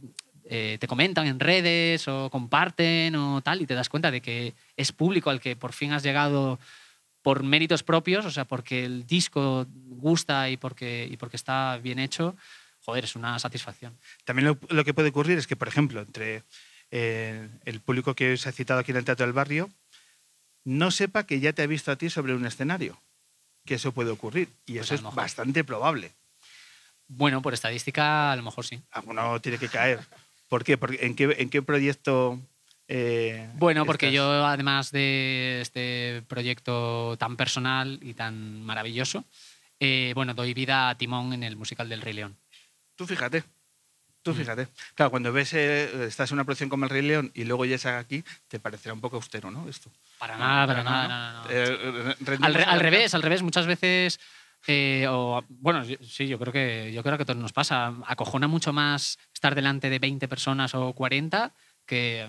eh, te comentan en redes o comparten o tal y te das cuenta de que es público al que por fin has llegado por méritos propios, o sea, porque el disco gusta y porque, y porque está bien hecho, joder, es una satisfacción. También lo, lo que puede ocurrir es que, por ejemplo, entre eh, el público que os ha citado aquí en el Teatro del Barrio, no sepa que ya te ha visto a ti sobre un escenario. Que eso puede ocurrir. Y Pues eso es mejor. bastante probable. Bueno, por estadística, a lo mejor sí. Alguno tiene que caer. ¿Por qué? Porque, ¿en, qué ¿En qué proyecto? eh, Bueno, porque estás? yo, además de este proyecto tan personal y tan maravilloso, eh, bueno, doy vida a Timón en el musical del Rey León. Tú fíjate. Tú Mm. fíjate. Claro, cuando ves, eh, estás en una producción como El Rey León y luego llegas aquí, te parecerá un poco austero, ¿no? Esto. Para nada, para Para nada, nada, no. Eh, Al, re- revés, al revés. Muchas veces, eh, o, bueno, yo- sí, yo creo que yo creo que a todos nos pasa. Acojona mucho más estar delante de 20 personas o 40 que,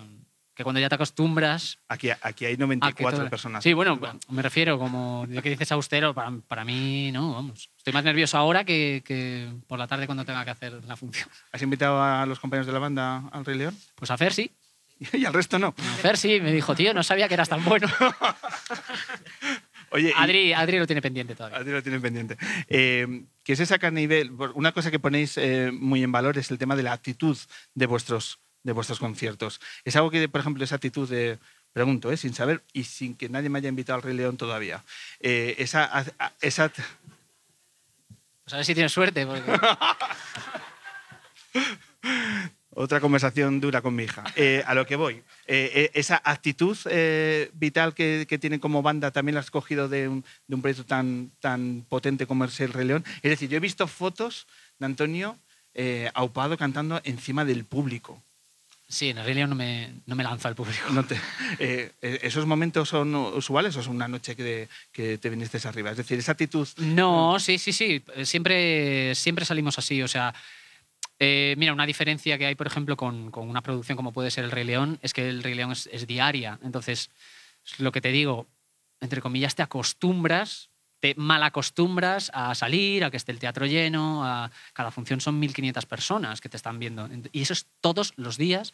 que cuando ya te acostumbras. Aquí, aquí hay a que 94 todo- personas. Sí, bueno, me refiero, como ya que dices austero, para, para mí, no, vamos. Estoy más nervioso ahora que, que por la tarde cuando tenga que hacer la función. ¿Has invitado a los compañeros de la banda al Rey León? Pues a Fer sí. y al resto no. A Fer sí, me dijo, tío, no sabía que eras tan bueno. Oye, y- Adri, Adri lo tiene pendiente todavía. Adri lo tiene pendiente. Eh, que se saca a nivel. Una cosa que ponéis eh, muy en valor es el tema de la actitud de vuestros, de vuestros conciertos. Es algo que, por ejemplo, esa actitud de. Pregunto, eh, sin saber y sin que nadie me haya invitado al Rey León todavía. Eh, esa, a- a- esa, Pues a ver si tienes suerte. Porque... Otra conversación dura con mi hija. Eh, a lo que voy. Eh, esa actitud eh, vital que, que tienen como banda también la has cogido de un, de un proyecto tan, tan potente como es el Rey León. Es decir, yo he visto fotos de Antonio aupado cantando encima del público. Sí, en León no me, no me lanza al público. No te- eh, eh, ¿Esos momentos son usuales o son una noche que, que te viniste arriba? Es decir, esa actitud... No, sí, sí, sí. Siempre, siempre salimos así. O sea, eh, mira, una diferencia que hay, por ejemplo, con, con una producción como puede ser El Rey León, es que El Rey León es, es diaria. Entonces, es lo que te digo, entre comillas, te acostumbras, te malacostumbras a salir, a que esté el teatro lleno, a cada función son 1.500 personas que te están viendo. Y eso es todos los días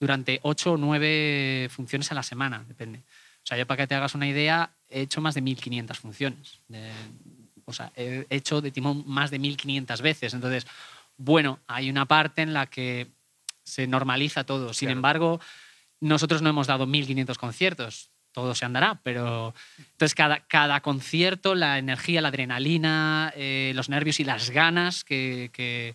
durante 8 o 9 funciones a la semana, depende. O sea, yo para que te hagas una idea, he hecho más de 1.500 funciones. De- O sea, he hecho de timón más de 1500 veces. Entonces, bueno, hay una parte en la que se normaliza todo. Sin Claro. embargo, nosotros no hemos dado 1500 conciertos. Todo se andará, pero entonces cada, cada concierto, la energía, la adrenalina, eh, los nervios y las ganas que, que,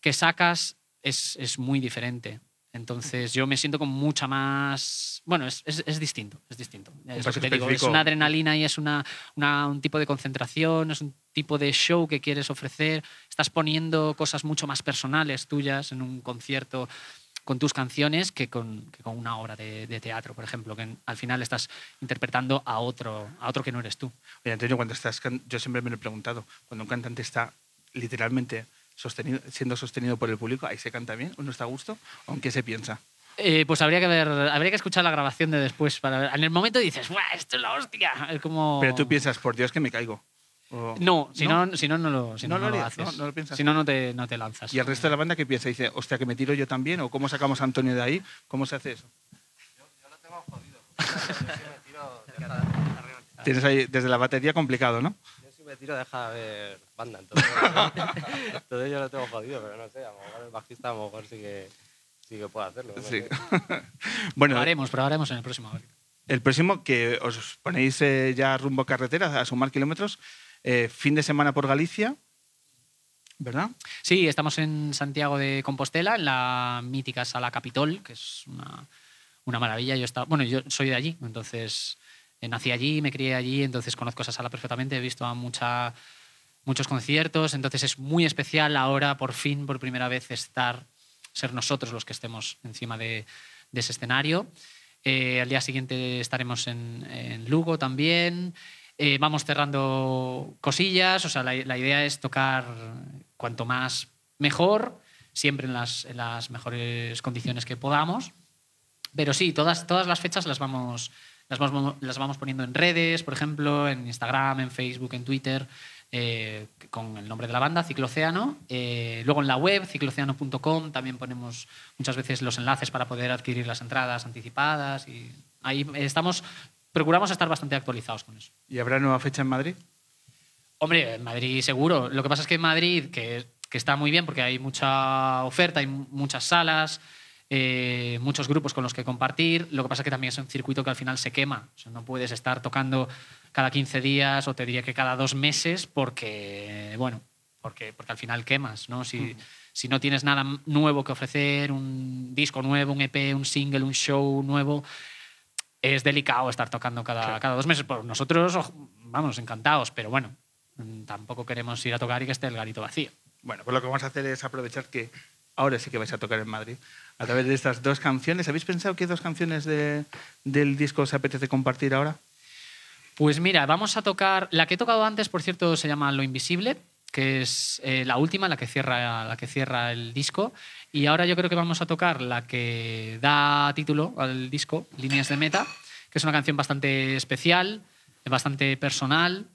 que sacas es, es muy diferente. Entonces yo me siento con mucha más... Bueno, es, es- es distinto, es distinto. Es, lo que te digo, es una adrenalina y es una, una- un tipo de concentración, es un tipo de show que quieres ofrecer. Estás poniendo cosas mucho más personales tuyas en un concierto con tus canciones que con, que con una obra de, de teatro, por ejemplo, que al final estás interpretando a otro, a otro que no eres tú. Oye, Antonio, cuando estás, yo siempre me lo he preguntado, cuando un cantante está literalmente sostenido, siendo sostenido por el público, ¿ahí se canta bien? ¿Uno está a gusto? ¿O en qué se piensa? Eh, pues habría que ver, habría que escuchar la grabación de después para ver. En el momento dices, ¡buah, esto es la hostia! Es como... Pero tú piensas, por Dios que me caigo. O- No, si no, si no, no lo, si no, No no lo lo haces. no, no lo piensas. Si no, no te, no te lanzas. ¿Y el resto de la banda qué piensa? Dice, hostia, que me tiro yo también, o cómo sacamos a Antonio de ahí, ¿cómo se hace eso? Tienes ahí desde la batería complicado, ¿no? Yo si me tiro deja de ver banda, entonces, entonces yo lo tengo jodido, pero no sé, a lo mejor el bajista a lo mejor sí que, sí que puede hacerlo. no Sí. bueno, Probaremos, probaremos en el próximo. el próximo que os ponéis eh, ya rumbo carretera a sumar kilómetros, eh, fin de semana por Galicia, ¿verdad? Sí, estamos en Santiago de Compostela, en la mítica Sala Capitol, que es una, maravilla. Yo estaba, bueno, yo soy de allí, entonces eh, nací allí, me crié allí, entonces conozco esa sala perfectamente, he visto a muchos conciertos, entonces es muy especial ahora, por fin, por primera vez, estar, ser nosotros los que estemos encima de, ese escenario. Eh, al día siguiente estaremos en Lugo también. Eh, vamos cerrando cosillas, o sea, la, la idea es tocar cuanto más mejor, siempre en las, en las mejores condiciones que podamos. Pero sí, todas, todas las fechas las vamos, las, vamos, las vamos poniendo en redes, por ejemplo, en Instagram, en Facebook, en Twitter, eh, con el nombre de la banda, Cicloceano. Eh, luego en la web, cicloceano.com, también ponemos muchas veces los enlaces para poder adquirir las entradas anticipadas. Y ahí estamos, procuramos estar bastante actualizados con eso. ¿Y habrá nueva fecha en Madrid? Hombre, en Madrid seguro. Lo que pasa es que en Madrid, que, que está muy bien porque hay mucha oferta, hay muchas salas, eh, muchos grupos con los que compartir. Lo que pasa es que también es un circuito que al final se quema. O sea, no puedes estar tocando cada 15 días o te diría que cada dos meses porque, bueno, porque, porque al final quemas, ¿no? Si, si no tienes nada nuevo que ofrecer, un disco nuevo, un EP, un single, un show nuevo, es delicado estar tocando cada, cada dos meses. Por nosotros, vamos, encantados, pero bueno, mm, tampoco queremos ir a tocar y que esté el garito vacío. Bueno, pues lo que vamos a hacer es aprovechar que ahora sí que vais a tocar en Madrid. A través de estas dos canciones, ¿habéis pensado qué dos canciones de- del disco os apetece compartir ahora? Pues mira, vamos a tocar. La que he tocado antes, por cierto, se llama Lo Invisible, que es eh, la última, la que, cierra, la que cierra el disco. Y ahora yo creo que vamos a tocar la que da título al disco, Líneas de Meta, que es una canción bastante especial, bastante personal.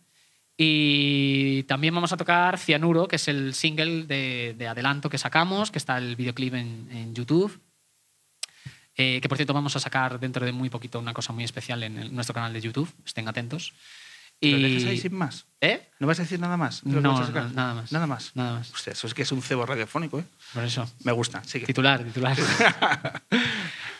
Y también vamos a tocar Cianuro, que es el single de, de adelanto que sacamos, que está el videoclip en, en YouTube. Eh, que por cierto vamos a sacar dentro de muy poquito una cosa muy especial en el- nuestro canal de YouTube, estén atentos. ¿Lo dejas ahí sin más? ¿Eh? ¿No vas a decir nada más? No, nada más. Nada más. Nada más. Hostia, eso es que es un cebo radiofónico, ¿eh? Por eso. Me gusta, sigue. Titular, titular.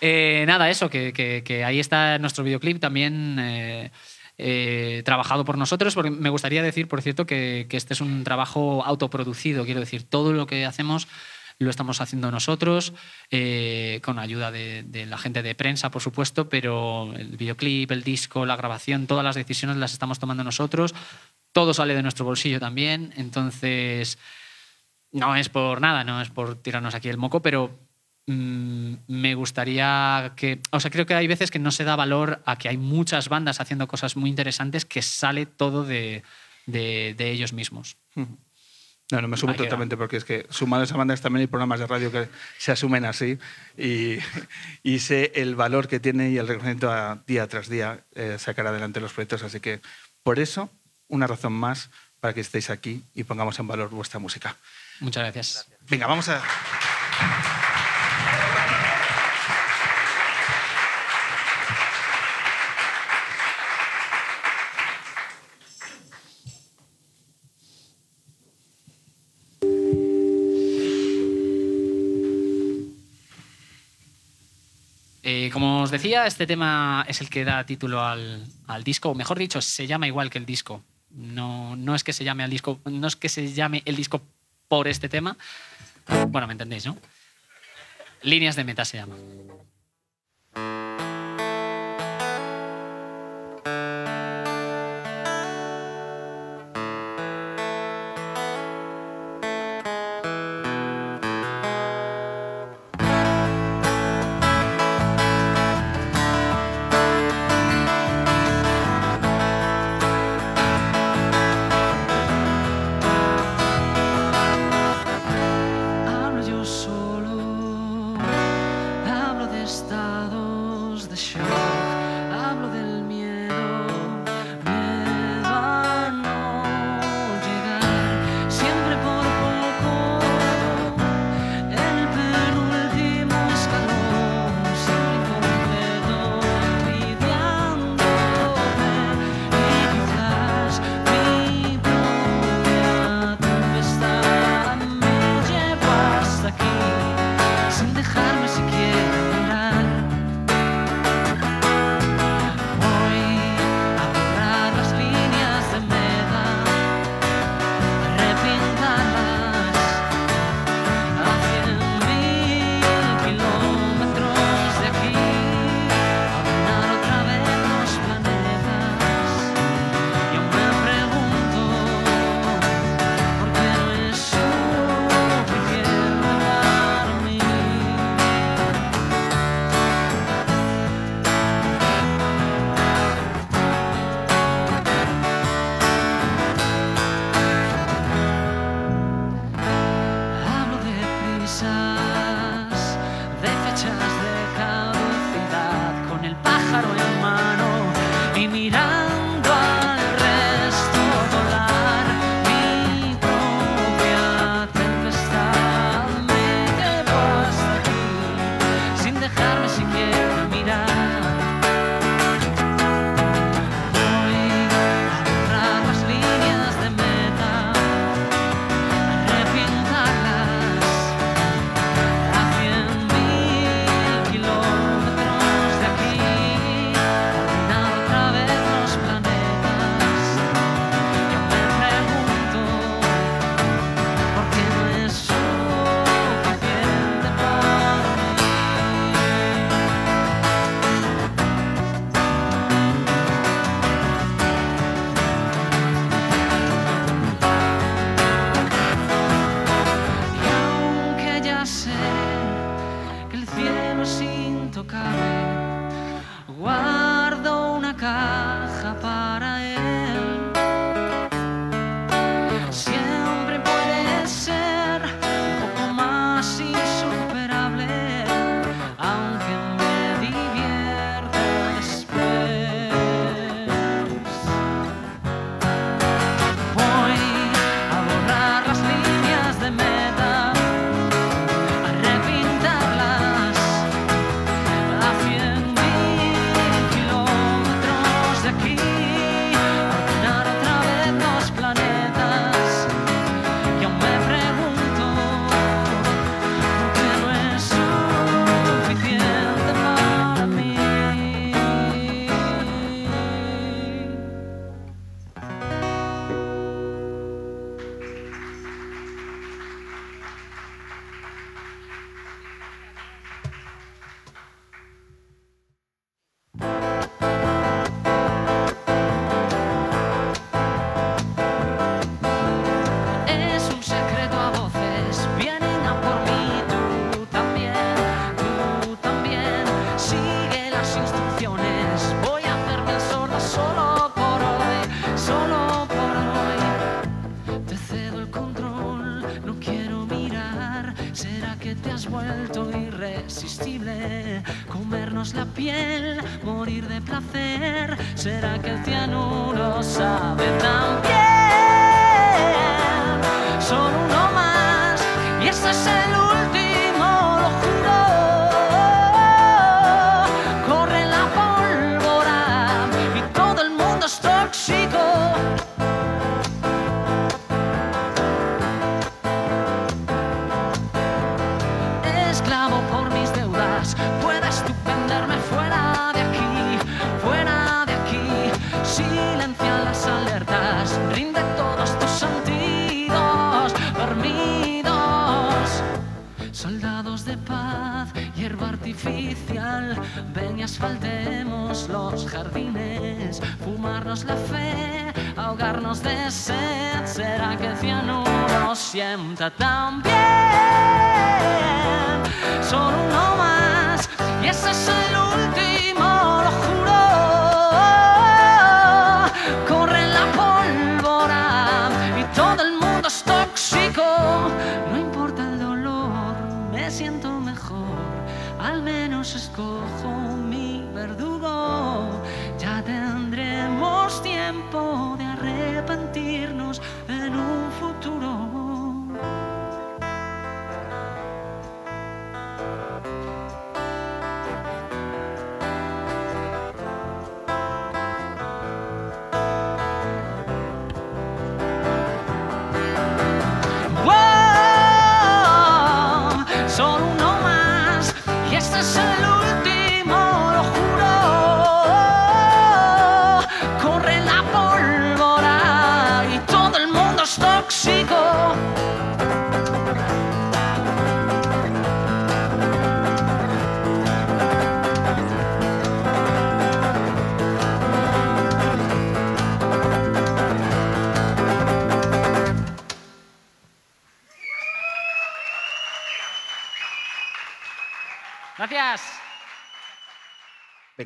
Eh, nada, eso, que, que- que ahí está nuestro videoclip también eh, eh, trabajado por nosotros, porque me gustaría decir, por cierto, que, que este es un trabajo autoproducido, quiero decir, todo lo que hacemos lo estamos haciendo nosotros, eh, con ayuda de, la gente de prensa, por supuesto, pero el videoclip, el disco, la grabación, todas las decisiones las estamos tomando nosotros, todo sale de nuestro bolsillo también, entonces no es por nada, no es por tirarnos aquí el moco, pero mm, me gustaría que, o sea, creo que hay veces que no se da valor a que hay muchas bandas haciendo cosas muy interesantes que sale todo de- de ellos mismos. No, no, me sumo totalmente porque es que sumado a bandas también hay programas de radio que se asumen así y, y sé el valor que tiene y el reconocimiento a día tras día eh, sacar adelante los proyectos. Así que por eso, una razón más para que estéis aquí y pongamos en valor vuestra música. Muchas gracias. Venga, vamos a... decía, este tema es el que da título al, al disco, o mejor dicho, se llama igual que el disco. No, no es que se llame al disco, no es que se llame el disco por este tema. Bueno, me entendéis, ¿no? Líneas de meta se llama.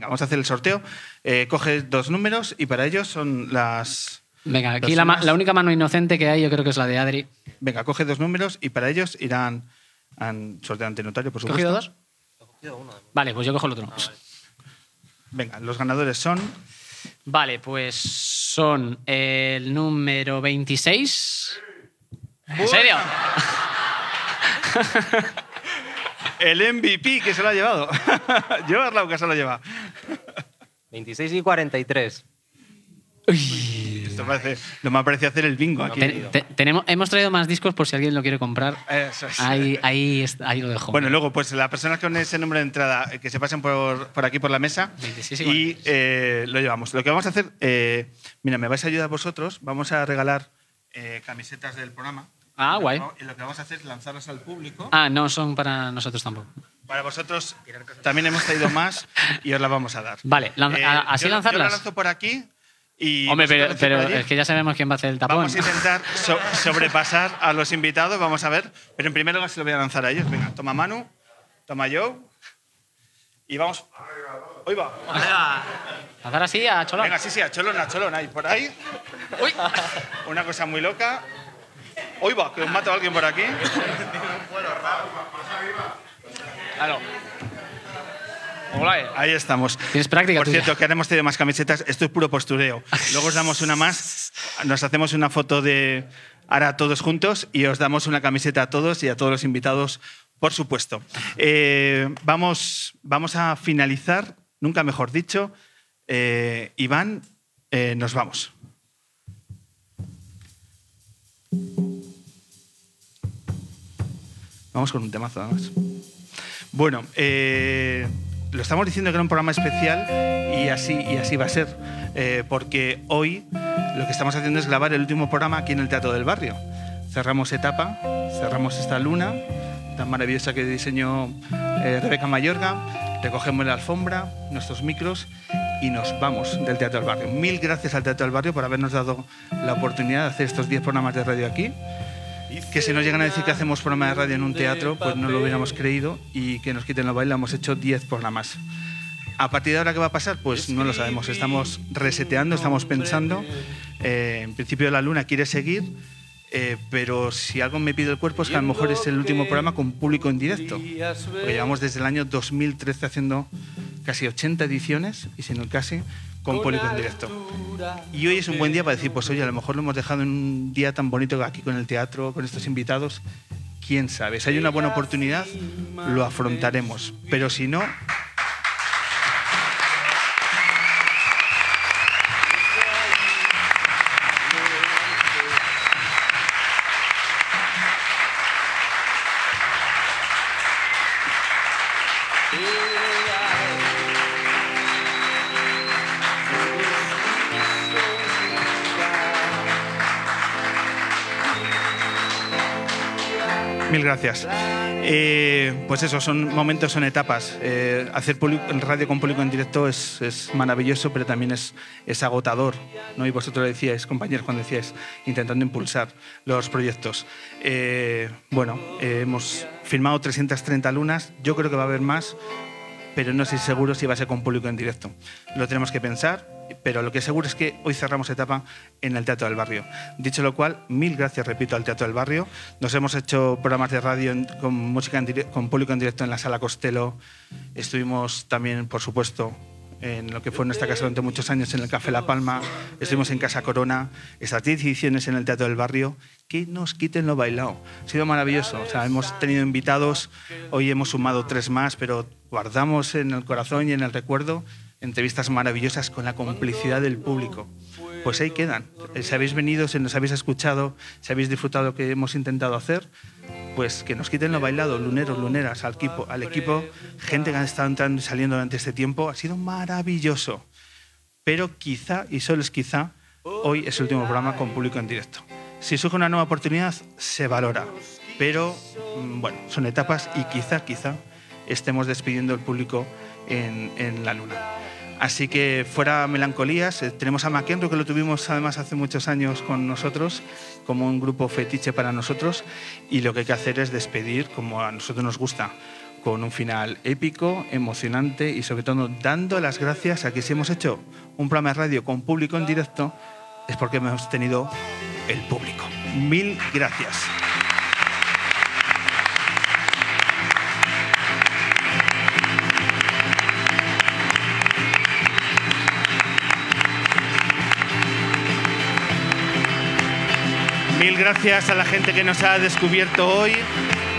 Vamos a hacer el sorteo. Eh, coges dos números y para ellos son las. Venga, aquí la, ma- sumas. la única mano inocente que hay yo creo que es la de Adri. Venga, coge dos números y para ellos irán al sorteo ante notario, por ¿Has supuesto. cogido dos? Vale, pues yo cojo el otro. Venga, los ganadores son. Vale, pues son el número 26. ¿En serio? El MVP que se lo ha llevado. Yo Arlau que se lo lleva. 26 y 43. Esto parece, no me parece hacer el bingo aquí. Te- te- tenemos, hemos traído más discos por si alguien lo quiere comprar. Eso es. Ahí, ahí, lo dejo. Bueno, luego, pues las personas con ese número de entrada eh, que se pasen por, por aquí por la mesa 26 y y eh, lo llevamos. Lo que vamos a hacer, eh, mira, me vais a ayudar vosotros, vamos a regalar eh, camisetas del programa. Ah, guay. Y lo que vamos a hacer es lanzarlas al público. Ah, no son para nosotros tampoco. Para vosotros también hemos traído más y os las vamos a dar. Vale, lan- Eh, así yo, Yo lanzarlas. la lanzo por aquí y. Hombre, pero, pero es que ya sabemos quién va a hacer el tapón. Vamos a intentar so- sobrepasar a los invitados, vamos a ver. Pero en primer lugar se lo voy a lanzar a ellos. Venga, toma Manu, toma Joe. Y vamos. Hoy va. Lanzar así a Cholón. Venga, sí, sí, a Cholón, a Cholón, ahí, por ahí. Uy. Una cosa muy loca. Hoy va, que os mato a alguien por aquí. Claro. Hola, eh. Ahí estamos. Tienes práctica Por tuya. cierto, que ahora hemos tenido más camisetas. Esto es puro postureo. Luego os damos una más. Nos hacemos una foto de ahora todos juntos y os damos una camiseta a todos y a todos los invitados, por supuesto. Eh, vamos, vamos a finalizar, nunca mejor dicho. Eh, Iván, eh, nos vamos. Vamos con un temazo, además. Bueno, eh, lo estamos diciendo que era un programa especial y así, y así va a ser, eh, porque hoy lo que estamos haciendo es grabar el último programa aquí en el Teatro del Barrio. Cerramos etapa, cerramos esta luna tan maravillosa que diseñó eh, Rebeca Mayorga, recogemos la alfombra, nuestros micros y nos vamos del Teatro del Barrio. Mil gracias al Teatro del Barrio por habernos dado la oportunidad de hacer estos 10 programas de radio aquí que si nos llegan a decir que hacemos programa de radio en un teatro, pues no lo hubiéramos creído y que nos quiten la baila, hemos hecho 10 programas. A partir de ahora, ¿qué va a pasar? Pues no lo sabemos. Estamos reseteando, estamos pensando. Eh, en principio, la luna quiere seguir, eh, pero si algo me pide el cuerpo es que a lo mejor es el último programa con público en directo. Porque llevamos desde el año 2013 haciendo casi 80 ediciones, y si no casi, con público en directo. Y hoy es un buen día para decir, pues oye, a lo mejor lo hemos dejado en un día tan bonito aquí con el teatro, con estos invitados. Quién sabe, si hay una buena oportunidad, lo afrontaremos. Pero si no, gracias. Eh, pues eso, son momentos, son etapas. Eh, hacer público- radio con público en directo es, es maravilloso, pero también es, es agotador. ¿no? Y vosotros lo decíais, compañeros, cuando decíais, intentando impulsar los proyectos. Eh, bueno, hemos firmado 330 lunas, yo creo que va a haber más, pero no estoy seguro si va a ser con público en directo. Lo tenemos que pensar, pero lo que seguro es que hoy cerramos etapa en el Teatro del Barrio. Dicho lo cual, mil gracias, repito, al Teatro del Barrio. Nos hemos hecho programas de radio con, música en dire- con público en directo en la Sala Costello. Estuvimos también, por supuesto, en lo que fue nuestra casa durante muchos años, en el Café La Palma. Estuvimos en Casa Corona. Estas 10 ediciones en el Teatro del Barrio. Que nos quiten lo bailado. Ha sido maravilloso. O sea, hemos tenido invitados. Hoy hemos sumado tres más, pero guardamos en el corazón y en el recuerdo entrevistas maravillosas con la complicidad del público. Pues ahí quedan. Eh, Si habéis venido, si nos habéis escuchado, si habéis disfrutado lo que hemos intentado hacer, pues que nos quiten lo bailado, luneros, luneras, al equipo, al equipo, gente que ha estado entrando y saliendo durante este tiempo, ha sido maravilloso. Pero quizá, y solo es quizá, hoy es el último programa con público en directo. Si surge una nueva oportunidad, se valora. Pero, mm, bueno, son etapas y quizá, quizá, estemos despidiendo el público en, en la luna. Así que fuera melancolías, eh, tenemos a McEnroe, que lo tuvimos además hace muchos años con nosotros, como un grupo fetiche para nosotros, y lo que hay que hacer es despedir como a nosotros nos gusta, con un final épico, emocionante y sobre todo dando las gracias a que si hemos hecho un programa de radio con público en directo, es porque hemos tenido el público. Mil gracias. Mil gracias a la gente que nos ha descubierto hoy,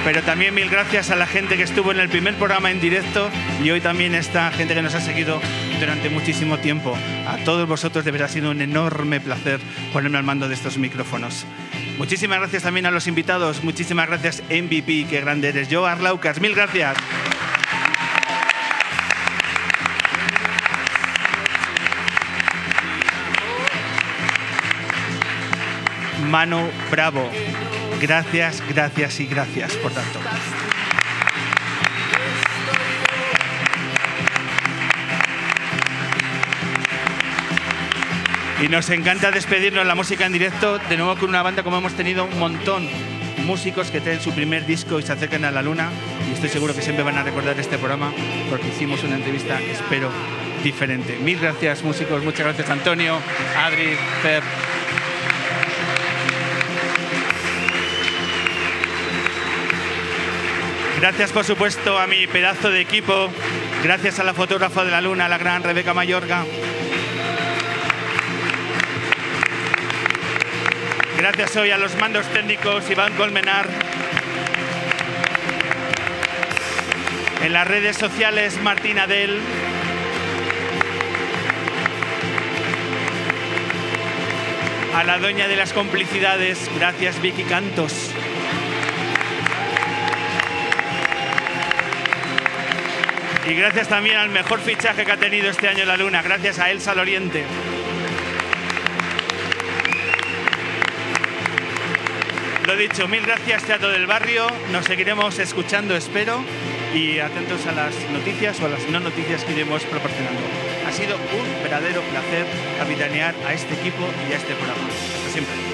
pero también mil gracias a la gente que estuvo en el primer programa en directo y hoy también esta gente que nos ha seguido durante muchísimo tiempo. A todos vosotros de verdad sido un enorme placer ponerme al mando de estos micrófonos. Muchísimas gracias también a los invitados, muchísimas gracias MVP, qué grande eres. Yo, Arlaucas, mil gracias. Manu Bravo. Gracias, gracias y gracias por tanto. Y nos encanta despedirnos la música en directo, de nuevo con una banda como hemos tenido un montón. Músicos que tienen su primer disco y se acercan a la luna. Y estoy seguro que siempre van a recordar este programa porque hicimos una entrevista, espero, diferente. Mil gracias, músicos. Muchas gracias, Antonio, Adri, Fer. Gracias, por supuesto, a mi pedazo de equipo. Gracias a la fotógrafa de la luna, la gran Rebeca Mayorga. Gracias hoy a los mandos técnicos Iván Colmenar. En las redes sociales Martín Adel. A la doña de las complicidades, gracias Vicky Cantos. Y gracias también al mejor fichaje que ha tenido este año la Luna, gracias a Elsa Loriente. Lo dicho, mil gracias Teatro del Barrio, nos seguiremos escuchando, espero, y atentos a las noticias o a las no noticias que iremos proporcionando. Ha sido un verdadero placer capitanear a este equipo y a este programa. Hasta siempre.